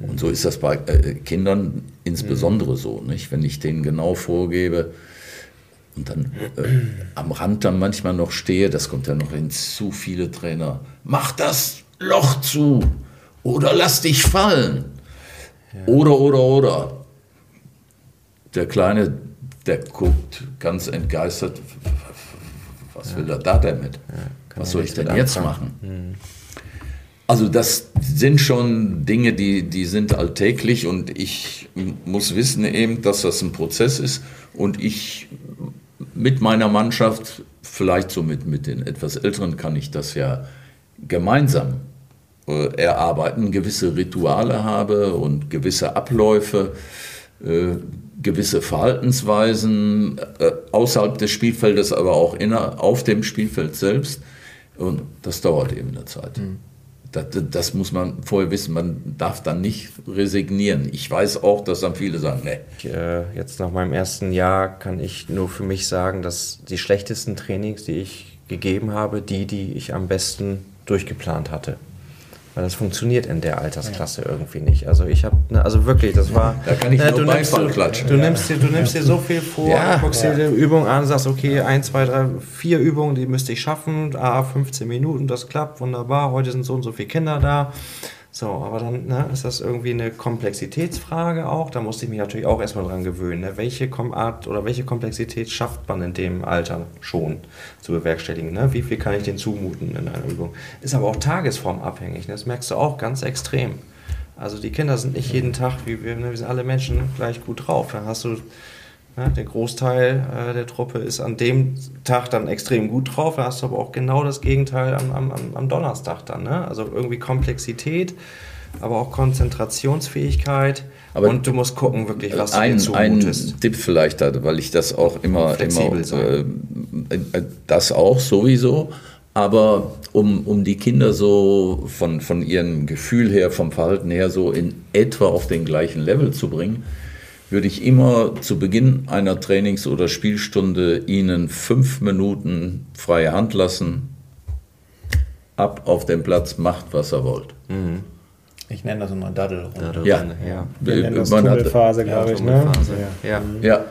Und so ist das bei äh, Kindern insbesondere so, nicht? Wenn ich denen genau vorgebe und dann äh, am Rand dann manchmal noch stehe, das kommt ja noch hinzu, viele Trainer, mach das Loch zu oder lass dich fallen. Oder, oder, oder. Der Kleine, der guckt ganz entgeistert, was will er da denn mit? was soll ich denn jetzt machen? Also das sind schon Dinge, die, die sind alltäglich und ich muss wissen eben, dass das ein Prozess ist und ich mit meiner Mannschaft, vielleicht so mit, mit den etwas Älteren kann ich das ja gemeinsam äh, erarbeiten, gewisse Rituale habe und gewisse Abläufe, äh, gewisse Verhaltensweisen äh, außerhalb des Spielfeldes, aber auch inner, auf dem Spielfeld selbst. Und das dauert eben eine Zeit. Mhm. Das, das, muss man vorher wissen. Man darf dann nicht resignieren. Ich weiß auch, dass dann viele sagen, nee. Äh, jetzt nach meinem ersten Jahr kann ich nur für mich sagen, dass die schlechtesten Trainings, die ich gegeben habe, die, die ich am besten durchgeplant hatte. Weil das funktioniert in der Altersklasse ja. irgendwie nicht. Also ich habe, ne, also wirklich, das war. Da kann ich ne, nur Beifall klatschen. Du nimmst dir, du nimmst dir so viel vor, ja, guckst dir die Übung an, sagst, okay, ein, zwei, drei, vier Übungen, die müsste ich schaffen, ah, 15 Minuten, das klappt, wunderbar, heute sind so und so viele Kinder da. So, aber dann ne, ist das irgendwie eine Komplexitätsfrage auch. Da musste ich mich natürlich auch erstmal dran gewöhnen. Ne? Welche Art oder welche Komplexität schafft man in dem Alter schon zu bewerkstelligen? Ne? Wie viel kann ich denen zumuten in einer Übung? Ist aber auch tagesformabhängig. Ne? Das merkst du auch ganz extrem. Also die Kinder sind nicht jeden Tag, wie wir, ne? wir sind alle Menschen gleich gut drauf. Dann hast du der Großteil äh, der Truppe ist an dem Tag dann extrem gut drauf, da hast du aber auch genau das Gegenteil am, am, am Donnerstag dann. Ne? Also irgendwie Komplexität, aber auch Konzentrationsfähigkeit. Aber und du musst gucken, wirklich, was ein, du dir zumutest. Ein Tipp vielleicht, weil ich das auch immer, Flexibel immer äh, äh, das auch sowieso, aber um, um die Kinder so von, von ihrem Gefühl her, vom Verhalten her so in etwa auf den gleichen Level zu bringen, würde ich immer zu Beginn einer Trainings- oder Spielstunde Ihnen fünf Minuten freie Hand lassen. Ab auf den Platz, macht was er wollt. Mhm. Ich nenne das immer Daddel. Ja, ja. Wir nennen das Tummelphase, glaube ich. Ne? Ja. ja.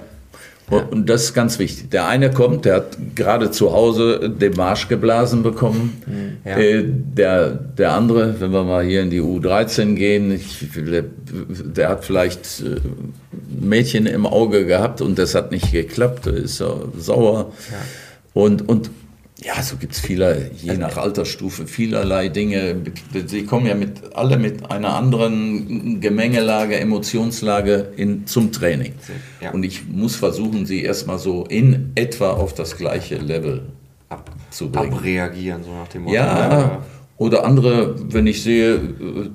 Und das ist ganz wichtig. Der eine kommt, der hat gerade zu Hause den Marsch geblasen bekommen. Ja. Äh, der, der andere, wenn wir mal hier in die U13 gehen, ich, der, hat vielleicht äh, Mädchen im Auge gehabt und das hat nicht geklappt, ist er sauer. Ja. Und, und ja, so gibt es viele, je also, nach Altersstufe, vielerlei Dinge. Sie kommen ja mit, alle mit einer anderen Gemengelage, Emotionslage in, zum Training. Ja. Und ich muss versuchen, sie erstmal so in etwa auf das gleiche Level abzubringen. Abreagieren, so nach dem Motto. Ja, ne? Oder andere, wenn ich sehe, äh,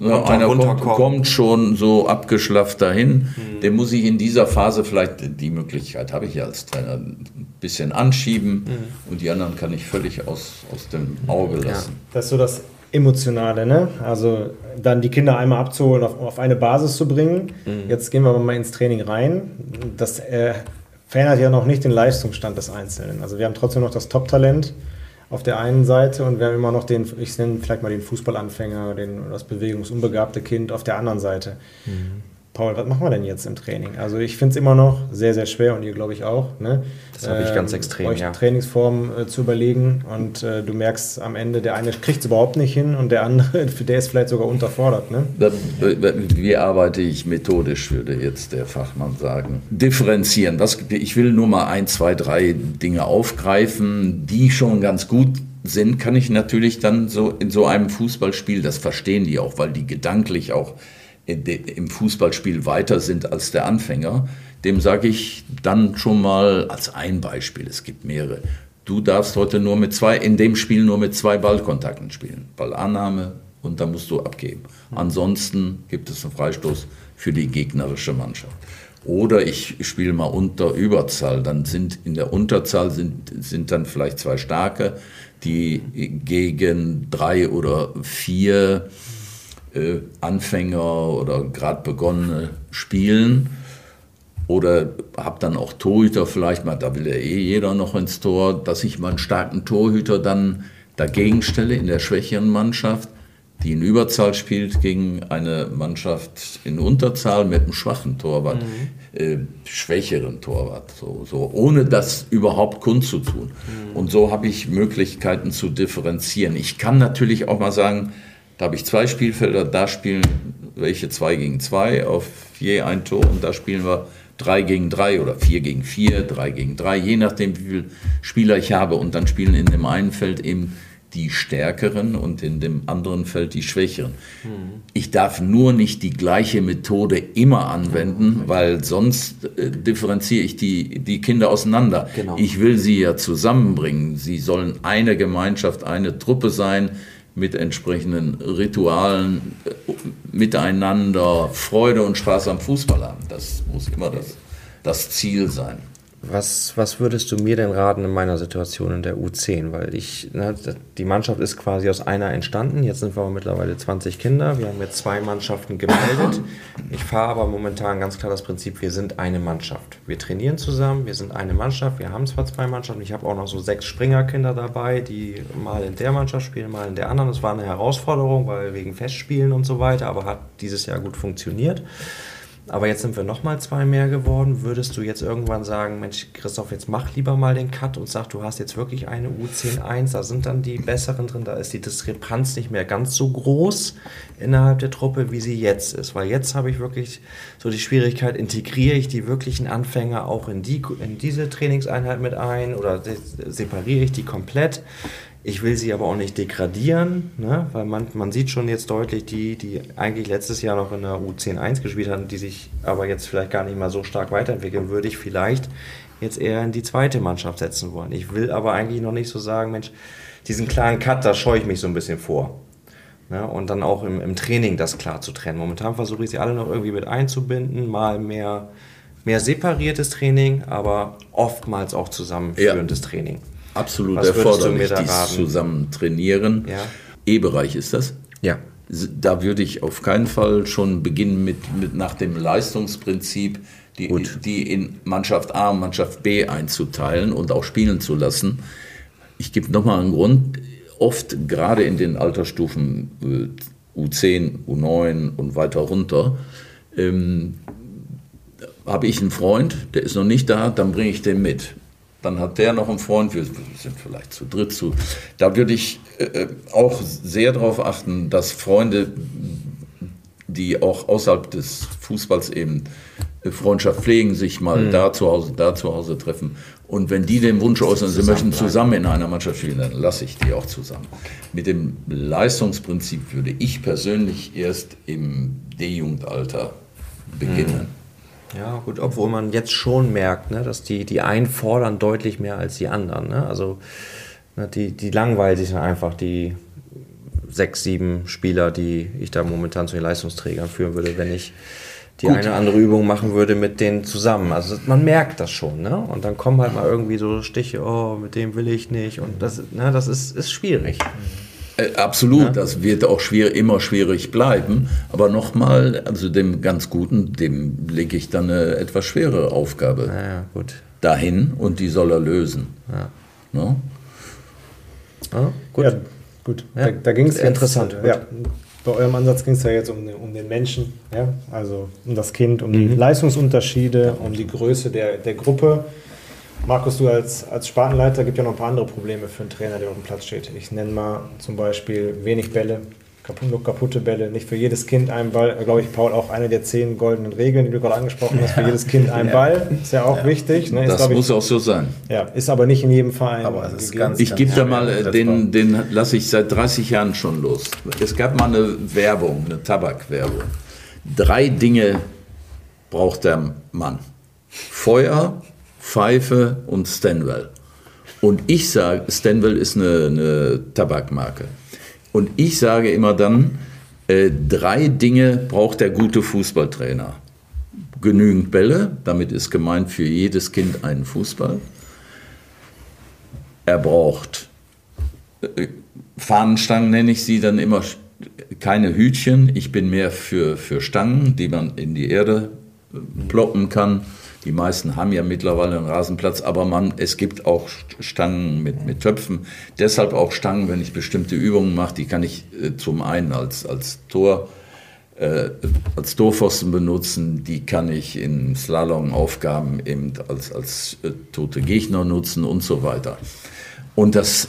kommt einer kommt, kommt, schon so abgeschlafft dahin, mhm. den muss ich in dieser Phase vielleicht, die Möglichkeit habe ich ja als Trainer, ein bisschen anschieben mhm. und die anderen kann ich völlig aus, aus dem Auge lassen. Ja. Das ist so das Emotionale, ne? Also dann die Kinder einmal abzuholen, auf, auf eine Basis zu bringen. Mhm. Jetzt gehen wir mal ins Training rein. Das äh, verändert ja noch nicht den Leistungsstand des Einzelnen. Also wir haben trotzdem noch das Top-Talent auf der einen Seite und wir haben immer noch den, ich nenne vielleicht mal den Fußballanfänger, den, das bewegungsunbegabte Kind auf der anderen Seite. Mhm. Paul, was machen wir denn jetzt im Training? Also ich finde es immer noch sehr, sehr schwer und ihr glaube ich auch. Ne? Das habe ich ähm, ganz extrem, euch ja. Trainingsformen äh, zu überlegen und äh, du merkst am Ende, der eine kriegt es überhaupt nicht hin und der andere, der ist vielleicht sogar unterfordert. Ne? Wie arbeite ich methodisch, würde jetzt der Fachmann sagen. Differenzieren. Was, ich will nur mal ein, zwei, drei Dinge aufgreifen, die schon ganz gut sind, kann ich natürlich dann so in so einem Fußballspiel, das verstehen die auch, weil die gedanklich auch im Fußballspiel weiter sind als der Anfänger, dem sage ich dann schon mal als ein Beispiel, es gibt mehrere, du darfst heute nur mit zwei, in dem Spiel nur mit zwei Ballkontakten spielen. Ballannahme und dann musst du abgeben. Ansonsten gibt es einen Freistoß für die gegnerische Mannschaft. Oder ich spiele mal unter Überzahl. Dann sind in der Unterzahl sind, sind dann vielleicht zwei Starke, die gegen drei oder vier äh, Anfänger oder gerade begonnene spielen. Oder habe dann auch Torhüter vielleicht mal, da will ja eh jeder noch ins Tor, dass ich mal einen starken Torhüter dann dagegen stelle in der schwächeren Mannschaft die in Überzahl spielt gegen eine Mannschaft in Unterzahl mit einem schwachen Torwart, mhm. äh, schwächeren Torwart, so, so, ohne das überhaupt kundzutun. Mhm. Und so habe ich Möglichkeiten zu differenzieren. Ich kann natürlich auch mal sagen, da habe ich zwei Spielfelder, da spielen welche zwei gegen zwei auf je ein Tor und da spielen wir drei gegen drei oder vier gegen vier, drei gegen drei, je nachdem, wie viele Spieler ich habe. Und dann spielen in dem einen Feld eben die Stärkeren und in dem anderen Feld die Schwächeren. Mhm. Ich darf nur nicht die gleiche Methode immer anwenden, weil sonst äh, differenziere ich die, die Kinder auseinander. Genau. Ich will sie ja zusammenbringen. Sie sollen eine Gemeinschaft, eine Truppe sein mit entsprechenden Ritualen, äh, miteinander Freude und Spaß am Fußball haben. Das muss immer das, das Ziel sein. Was, was würdest du mir denn raten in meiner Situation in der U10? Weil ich, ne, die Mannschaft ist quasi aus einer entstanden. Jetzt sind wir mittlerweile 20 Kinder. Wir haben jetzt zwei Mannschaften gemeldet. Ich fahre aber momentan ganz klar das Prinzip, wir sind eine Mannschaft. Wir trainieren zusammen, wir sind eine Mannschaft. Wir haben zwar zwei Mannschaften, ich habe auch noch so sechs Springerkinder dabei, die mal in der Mannschaft spielen, mal in der anderen. Das war eine Herausforderung, weil wegen Festspielen und so weiter, aber hat dieses Jahr gut funktioniert. Aber jetzt sind wir nochmal zwei mehr geworden. Würdest du jetzt irgendwann sagen, Mensch, Christoph, jetzt mach lieber mal den Cut und sag, du hast jetzt wirklich eine U10-1, da sind dann die besseren drin, da ist die Diskrepanz nicht mehr ganz so groß innerhalb der Truppe, wie sie jetzt ist. Weil jetzt habe ich wirklich so die Schwierigkeit, integriere ich die wirklichen Anfänger auch in, die, in diese Trainingseinheit mit ein oder separiere ich die komplett? Ich will sie aber auch nicht degradieren, ne? weil man, man sieht schon jetzt deutlich, die, die eigentlich letztes Jahr noch in der U10-1 gespielt hatten, die sich aber jetzt vielleicht gar nicht mal so stark weiterentwickeln, würde ich vielleicht jetzt eher in die zweite Mannschaft setzen wollen. Ich will aber eigentlich noch nicht so sagen, Mensch, diesen klaren Cut, da scheue ich mich so ein bisschen vor. Ne? Und dann auch im, im Training das klar zu trennen. Momentan versuche ich sie alle noch irgendwie mit einzubinden, mal mehr, mehr separiertes Training, aber oftmals auch zusammenführendes ja. Training. Absolut Was erforderlich, dies zusammen trainieren. Ja. E-Bereich ist das? Ja. Da würde ich auf keinen Fall schon beginnen mit, mit nach dem Leistungsprinzip, die, die in Mannschaft A und Mannschaft B einzuteilen und auch spielen zu lassen. Ich gebe nochmal einen Grund. Oft, gerade in den Altersstufen äh, U10, U9 und weiter runter, ähm, habe ich einen Freund, der ist noch nicht da, dann bringe ich den mit. Dann hat der noch einen Freund, wir sind vielleicht zu dritt zu. Da würde ich äh, auch sehr darauf achten, dass Freunde, die auch außerhalb des Fußballs eben äh, Freundschaft pflegen, sich mal mhm. da zu Hause, da zu Hause treffen. Und wenn die den Wunsch äußern, sie möchten zusammen in einer Mannschaft spielen, dann lasse ich die auch zusammen. Mit dem Leistungsprinzip würde ich persönlich erst im D-Jugendalter beginnen. Mhm. Ja, gut, obwohl man jetzt schon merkt, ne, dass die, die einen fordern deutlich mehr als die anderen. Ne? Also ne, die, die langweilen sich dann einfach, die sechs, sieben Spieler, die ich da momentan zu den Leistungsträgern führen würde, wenn ich die Gut. eine oder andere Übung machen würde mit denen zusammen. Also man merkt das schon, ne? Und dann kommen halt mal irgendwie so Stiche, oh, mit dem will ich nicht. Und das, ne, das ist, ist schwierig. Äh, absolut, ja? das wird auch schwer, immer schwierig bleiben. Aber nochmal, also dem ganz Guten, dem lege ich dann eine etwas schwere Aufgabe ja, gut. dahin und die soll er lösen. Ja. No? Ah, gut. Ja, gut. Da, da ging es interessant. Ja, bei eurem Ansatz ging es ja jetzt um, um den Menschen, ja? also um das Kind, um mhm. die Leistungsunterschiede, um die Größe der, der Gruppe. Markus, du als, als Spartenleiter gibt ja noch ein paar andere Probleme für einen Trainer, der auf dem Platz steht. Ich nenne mal zum Beispiel wenig Bälle, kaputt, kaputte Bälle, nicht für jedes Kind ein Ball. Glaube ich, Paul, auch eine der zehn goldenen Regeln, die du gerade angesprochen hast, für jedes Kind ein Ball. Ist ja auch ja. wichtig. Ne? Ist, das muss ich, auch so sein. Ja, ist aber nicht in jedem Verein. Aber es ist ganz, ich gebe da mal, äh, den, den lasse ich seit 30 Jahren schon los. Es gab mal eine Werbung, eine Tabakwerbung. Drei Dinge braucht der Mann. Feuer, Pfeife und Stanwell. Und ich sage, Stanwell ist eine, eine, Tabakmarke. Und ich sage immer dann, äh, drei Dinge braucht der gute Fußballtrainer. genügend Bälle, damit ist gemeint für jedes Kind einen Fußball. Er braucht äh, Fahnenstangen, nenne ich sie dann immer, keine Hütchen. Ich bin mehr für, für Stangen, die man in die Erde ploppen kann. Die meisten haben ja mittlerweile einen Rasenplatz, aber man, es gibt auch Stangen mit, mit Töpfen. Deshalb auch Stangen, wenn ich bestimmte Übungen mache, die kann ich äh, zum einen als, als Tor äh, als Torpfosten benutzen, die kann ich in Slalomaufgaben eben als, als äh, tote Gegner nutzen und so weiter. Und das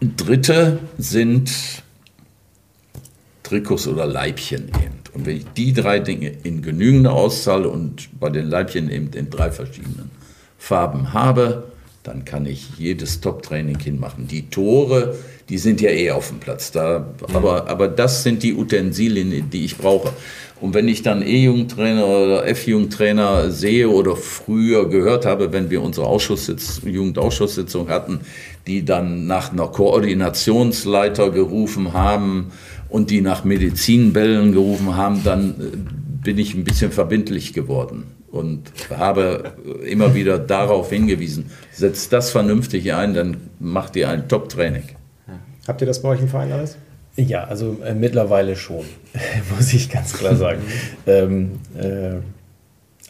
dritte sind Trikots oder Leibchen eben. Und wenn ich die drei Dinge in genügender Auszahl und bei den Leibchen eben in drei verschiedenen Farben habe, dann kann ich jedes Top-Training hinmachen. Die Tore, die sind ja eh auf dem Platz. Da, aber, aber das sind die Utensilien, die ich brauche. Und wenn ich dann E-Jugendtrainer oder F-Jugendtrainer sehe oder früher gehört habe, wenn wir unsere Ausschusssitz Jugendausschusssitzung hatten, die dann nach einer Koordinationsleiter gerufen haben und die nach Medizinbällen gerufen haben, dann äh, bin ich ein bisschen verbindlich geworden und habe immer wieder darauf hingewiesen, setzt das vernünftig ein, dann macht ihr ein Top-Training. Habt ihr das bei euch im Verein alles? Ja, also äh, mittlerweile schon, muss ich ganz klar sagen. ähm, äh,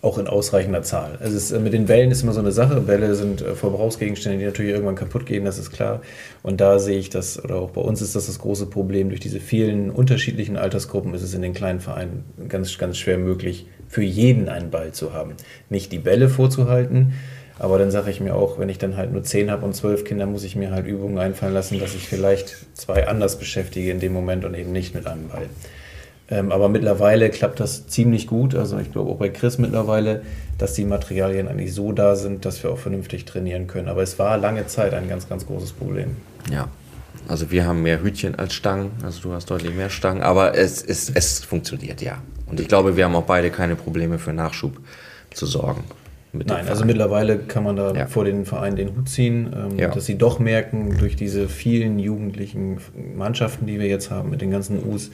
auch in ausreichender Zahl. Also es, mit den Wellen ist immer so eine Sache. Welle sind äh, Verbrauchsgegenstände, die natürlich irgendwann kaputt gehen, das ist klar. Und da sehe ich das, oder auch bei uns ist das das große Problem. Durch diese vielen unterschiedlichen Altersgruppen ist es in den kleinen Vereinen ganz, ganz schwer möglich, für jeden einen Ball zu haben. Nicht die Bälle vorzuhalten, aber dann sage ich mir auch, wenn ich dann halt nur zehn habe und zwölf Kinder, muss ich mir halt Übungen einfallen lassen, dass ich vielleicht zwei anders beschäftige in dem Moment und eben nicht mit einem Ball. Ähm, aber mittlerweile klappt das ziemlich gut. Also ich glaube auch bei Chris mittlerweile, dass die Materialien eigentlich so da sind, dass wir auch vernünftig trainieren können. Aber es war lange Zeit ein ganz, ganz großes Problem. Ja. Also wir haben mehr Hütchen als Stangen, also du hast deutlich mehr Stangen, aber es, es, es funktioniert, ja. Und ich glaube, wir haben auch beide keine Probleme für Nachschub zu sorgen. Nein, also mittlerweile kann man da ja. vor den Vereinen den Hut ziehen, ähm, ja. dass sie doch merken, durch diese vielen jugendlichen Mannschaften, die wir jetzt haben, mit den ganzen U's,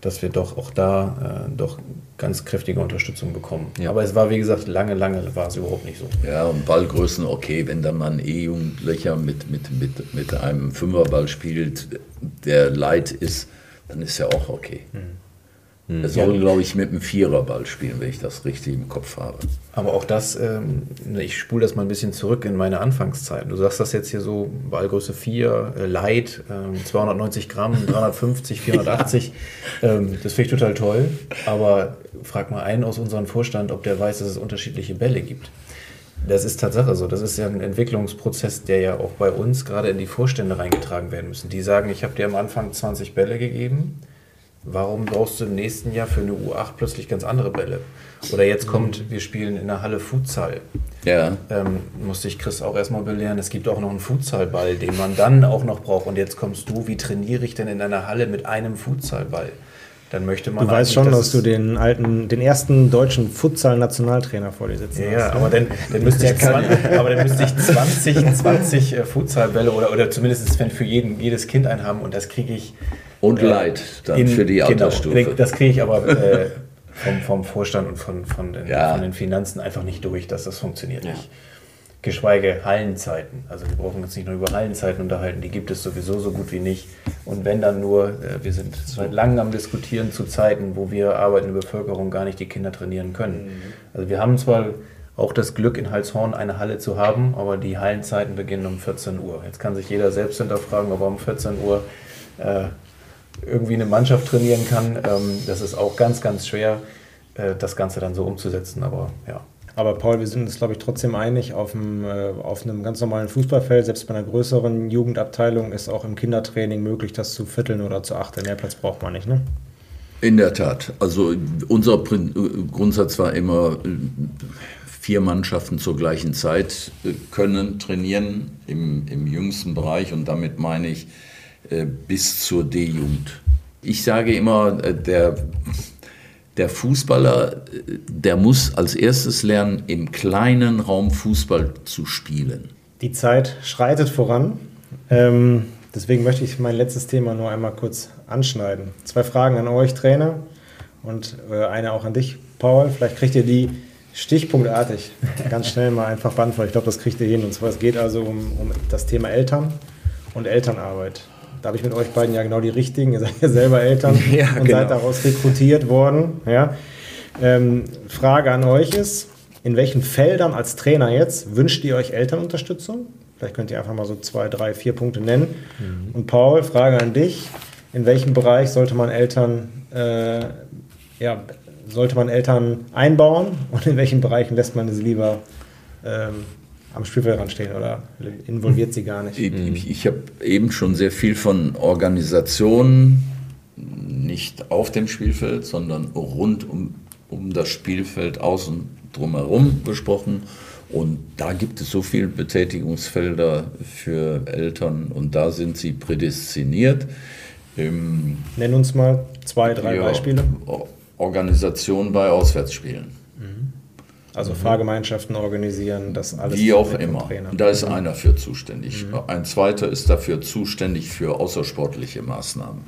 dass wir doch auch da äh, doch ganz kräftige Unterstützung bekommen. Ja. Aber es war, wie gesagt, lange, lange war es überhaupt nicht so. Ja, und Ballgrößen, okay, wenn dann mal ein E-Jugendlicher mit, mit, mit, mit einem Fünferball spielt, der leid ist, dann ist ja auch okay. Mhm. Mhm. Er soll, ja. glaube ich, mit einem Viererball spielen, wenn ich das richtig im Kopf habe. Aber auch das, ähm, ich spule das mal ein bisschen zurück in meine Anfangszeit. Du sagst das jetzt hier so, Ballgröße 4, äh, Light, äh, 290 Gramm, 350, 480. ja. ähm, das finde ich total toll. Aber frag mal einen aus unserem Vorstand, ob der weiß, dass es unterschiedliche Bälle gibt. Das ist Tatsache so. Das ist ja ein Entwicklungsprozess, der ja auch bei uns gerade in die Vorstände reingetragen werden müssen. Die sagen, ich habe dir am Anfang 20 Bälle gegeben warum brauchst du im nächsten Jahr für eine U8 plötzlich ganz andere Bälle? Oder jetzt kommt, wir spielen in der Halle Futsal. Ja. Ähm, musste ich Chris auch erstmal belehren, es gibt auch noch einen Futsalball, den man dann auch noch braucht. Und jetzt kommst du, wie trainiere ich denn in einer Halle mit einem Futsalball? Dann möchte man. Du weißt schon, dass, dass du den alten, den ersten deutschen Futsal-Nationaltrainer vor dir sitzen ja, hast. Ja, aber dann, dann, müsste ich 20, aber dann müsste ich 20, 20 äh, Futsalbälle oder, oder zumindest für jeden, jedes Kind einen haben und das kriege ich und äh, Leid dann in, für die genau, Altersstufe. Das kriege ich aber äh, vom, vom, Vorstand und von, von, den, ja. von, den, Finanzen einfach nicht durch, dass das funktioniert ja. nicht. Geschweige Hallenzeiten. Also wir brauchen uns nicht nur über Hallenzeiten unterhalten, die gibt es sowieso so gut wie nicht. Und wenn dann nur, äh, wir sind seit langem am Diskutieren zu Zeiten, wo wir arbeitende Bevölkerung gar nicht die Kinder trainieren können. Mhm. Also wir haben zwar auch das Glück, in Halshorn eine Halle zu haben, aber die Hallenzeiten beginnen um 14 Uhr. Jetzt kann sich jeder selbst hinterfragen, ob er um 14 Uhr äh, irgendwie eine Mannschaft trainieren kann. Ähm, das ist auch ganz, ganz schwer, äh, das Ganze dann so umzusetzen. Aber ja. Aber Paul, wir sind uns, glaube ich, trotzdem einig, auf einem, äh, auf einem ganz normalen Fußballfeld, selbst bei einer größeren Jugendabteilung, ist auch im Kindertraining möglich, das zu vierteln oder zu achteln. Mehr Platz braucht man nicht, ne? In der Tat. Also unser Grundsatz war immer, vier Mannschaften zur gleichen Zeit äh, können trainieren im, im jüngsten Bereich und damit meine ich äh, bis zur D-Jugend. Ich sage immer, äh, der, der Fußballer, äh, der muss als erstes lernen, im kleinen Raum Fußball zu spielen. Die Zeit schreitet voran. Ähm, deswegen möchte ich mein letztes Thema nur einmal kurz anschneiden. Zwei Fragen an euch, Trainer, und äh, eine auch an dich, Paul. Vielleicht kriegt ihr die Stichpunktartig, ganz schnell mal einfach beantworten. Ich glaube, das kriegt ihr hin. Und zwar, es geht also um, um das Thema Eltern und Elternarbeit. Da habe ich mit euch beiden ja genau die richtigen. Ihr seid ja selber Eltern Ja, und genau. seid daraus rekrutiert worden. Ja. Ähm, Frage an euch ist, in welchen Feldern als Trainer jetzt wünscht ihr euch Elternunterstützung? Vielleicht könnt ihr einfach mal so zwei, drei, vier Punkte nennen. Und Paul, Frage an dich. In welchem Bereich sollte man Eltern, äh, ja, sollte man Eltern einbauen und in welchen Bereichen lässt man sie lieber ähm, am Spielfeldrand stehen oder involviert sie gar nicht? Ich, ich habe eben schon sehr viel von Organisationen, nicht auf dem Spielfeld, sondern rund um, um das Spielfeld außen drumherum besprochen. Und da gibt es so viele Betätigungsfelder für Eltern und da sind sie prädestiniert. Ähm, Nenn uns mal zwei, drei Beispiele. Organisation bei Auswärtsspielen. Also Fahrgemeinschaften organisieren, das alles. Wie auch immer. Da ist einer für zuständig. Ein zweiter ist dafür zuständig für außersportliche Maßnahmen.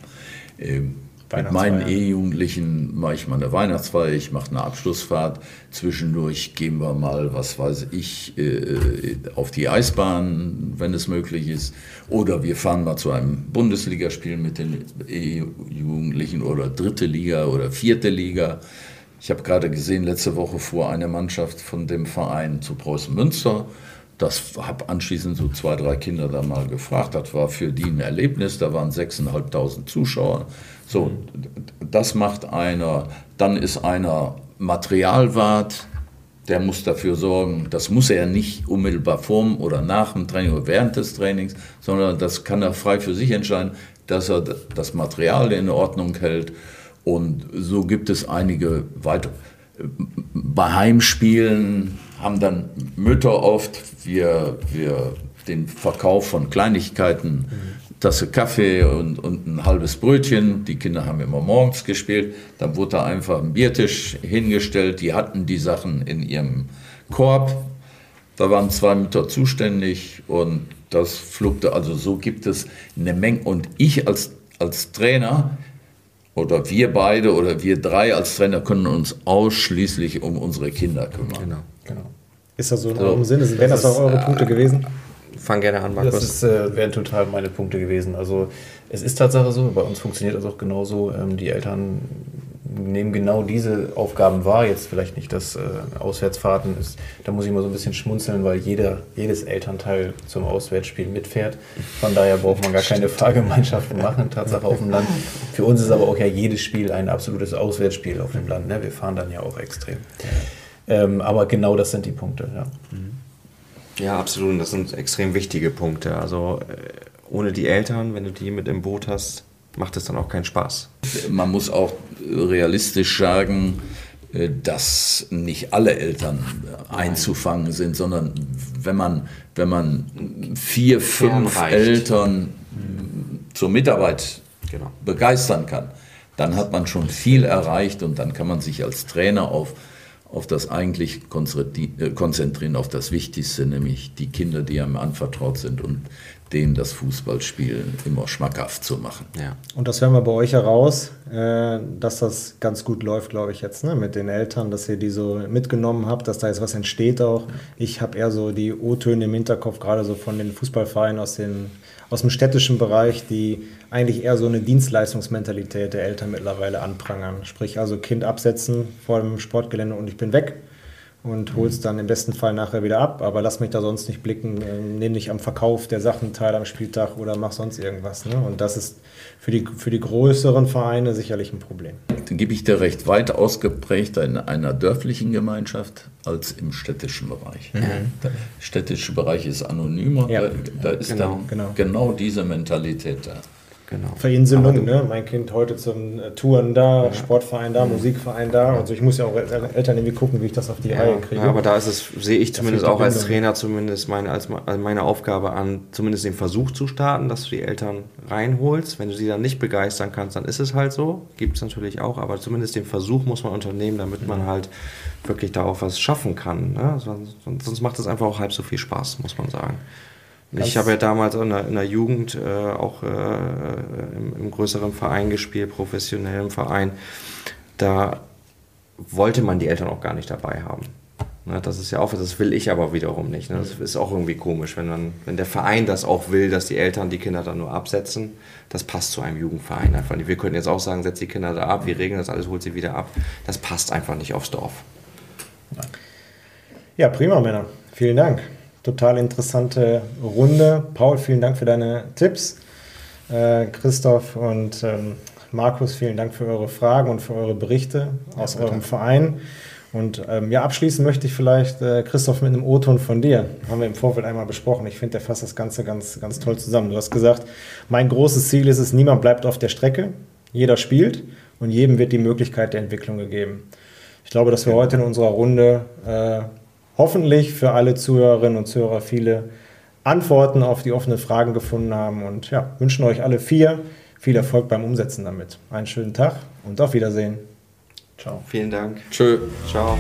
Ähm, mit meinen. E-Jugendlichen mache ich mal eine Weihnachtsfeier, ich mache eine Abschlussfahrt. Zwischendurch gehen wir mal, was weiß ich, äh, auf die Eisbahn, wenn es möglich ist. Oder wir fahren mal zu einem Bundesligaspiel mit den E-Jugendlichen oder dritte Liga oder vierte Liga. Ich habe gerade gesehen, letzte Woche fuhr eine Mannschaft von dem Verein zu Preußen Münster. Das habe anschließend so zwei, drei Kinder da mal gefragt. Das war für die ein Erlebnis. Da waren 6.500 Zuschauer. So, das macht einer. Dann ist einer Materialwart. Der muss dafür sorgen, das muss er nicht unmittelbar vorm oder nach dem Training oder während des Trainings, sondern das kann er frei für sich entscheiden, dass er das Material in Ordnung hält. Und so gibt es einige weitere. Bei Heimspielen haben dann Mütter oft wir, wir den Verkauf von Kleinigkeiten, Tasse Kaffee und, und ein halbes Brötchen. Die Kinder haben immer morgens gespielt. Dann wurde da einfach ein Biertisch hingestellt. Die hatten die Sachen in ihrem Korb. Da waren zwei Mütter zuständig und das flugte. Also so gibt es eine Menge. Und ich als, als Trainer oder wir beide oder wir drei als Trainer können uns ausschließlich um unsere Kinder kümmern. Genau. Genau. Ist das so in So, eurem Sinne? Wären das das auch eure äh, Punkte gewesen? Fang gerne an, Das Markus. ist, äh, wären total meine Punkte gewesen. Also es ist Tatsache so, bei uns funktioniert das auch genauso. Ähm, die Eltern nehmen genau diese Aufgaben wahr. Jetzt vielleicht nicht das äh, Auswärtsfahrten ist. Da muss ich mal so ein bisschen schmunzeln, weil jeder, jedes Elternteil zum Auswärtsspiel mitfährt. Von daher braucht man gar keine Fahrgemeinschaften machen, Tatsache auf dem Land. Für uns ist aber auch ja jedes Spiel ein absolutes Auswärtsspiel auf dem Land. Ne? Wir fahren dann ja auch extrem. Ähm, aber genau das sind die Punkte. Ja. Ja, absolut. Und das sind extrem wichtige Punkte. Also äh, ohne die Eltern, wenn du die mit im Boot hast, macht es dann auch keinen Spaß. Man muss auch realistisch sagen, äh, dass nicht alle Eltern einzufangen sind, sondern wenn man, wenn man vier, fünf. Eltern zur Mitarbeit Genau. begeistern kann, dann hat man schon viel erreicht und dann kann man sich als Trainer auf, auf das eigentlich äh, konzentrieren, auf das Wichtigste, nämlich die Kinder, die einem anvertraut sind und denen das Fußballspiel immer schmackhaft zu machen. Ja. Und das hören wir bei euch heraus, äh, dass das ganz gut läuft, glaube ich, jetzt ne? mit den Eltern, dass ihr die so mitgenommen habt, dass da jetzt was entsteht auch. Ich habe eher so die O-Töne im Hinterkopf, gerade so von den Fußballvereinen aus, den, aus dem städtischen Bereich, die eigentlich eher so eine Dienstleistungsmentalität der Eltern mittlerweile anprangern. Sprich also Kind absetzen vor dem Sportgelände und ich bin weg und hol's dann im besten Fall nachher wieder ab, aber lass mich da sonst nicht blicken, äh, nimm nicht am Verkauf der Sachen teil am Spieltag oder mach sonst irgendwas. Ne? Und das ist für die, für die größeren Vereine sicherlich ein Problem. Dann gebe ich dir recht weit ausgeprägt in einer dörflichen Gemeinschaft als im städtischen Bereich. Der städtische Bereich ist anonymer, Ja. da, da ist Genau, dann genau. genau diese Mentalität da. Genau. Verinselung, ne? mein Kind heute zum äh, Touren da, Sportverein da, Musikverein da. Also ich muss ja auch als Eltern irgendwie gucken, wie ich das auf die Ja, Reihe kriege. ja, aber da ist es, sehe ich zumindest auch als. Trainer zumindest meine, als, als meine Aufgabe an, zumindest den Versuch zu starten, dass du die Eltern reinholst. Wenn du sie dann nicht begeistern kannst, dann ist es halt so. Gibt es natürlich auch, aber zumindest den Versuch muss man unternehmen, damit man halt wirklich darauf was schaffen kann. Ne? Sonst, sonst macht es einfach auch halb so viel Spaß, muss man sagen. Ich habe ja damals in der, in der Jugend äh, auch äh, im, im größeren Verein gespielt, professionellem Verein. Da wollte man die Eltern auch gar nicht dabei haben. Ne, das ist ja auch, das will ich aber wiederum nicht. Ne? Das ist auch irgendwie komisch, wenn, man, wenn der Verein das auch will, dass die Eltern die Kinder dann nur absetzen. Das passt zu einem Jugendverein einfach nicht. Wir könnten jetzt auch sagen, setz die Kinder da ab, wir regeln das alles, holt sie wieder ab. Das passt einfach nicht aufs Dorf. Ja, prima, Männer. Vielen Dank. Total interessante Runde. Paul, vielen Dank für deine Tipps. Äh, Christoph und ähm, Markus, vielen Dank für eure Fragen und für eure Berichte aus ja, eurem Verein. Und ähm, ja, abschließen möchte ich vielleicht, äh, Christoph, mit einem O-Ton von dir. Haben wir im Vorfeld einmal besprochen. Ich finde, der fasst das Ganze ganz, ganz toll zusammen. Du hast gesagt, mein großes Ziel ist es, niemand bleibt auf der Strecke. Jeder spielt und jedem wird die Möglichkeit der Entwicklung gegeben. Ich glaube, dass wir heute in unserer Runde äh, hoffentlich für alle Zuhörerinnen und Zuhörer viele Antworten auf die offenen Fragen gefunden haben und ja, wünschen euch alle vier viel Erfolg beim Umsetzen damit. Einen schönen Tag und auf Wiedersehen. Ciao. Vielen Dank. Tschö. Ciao.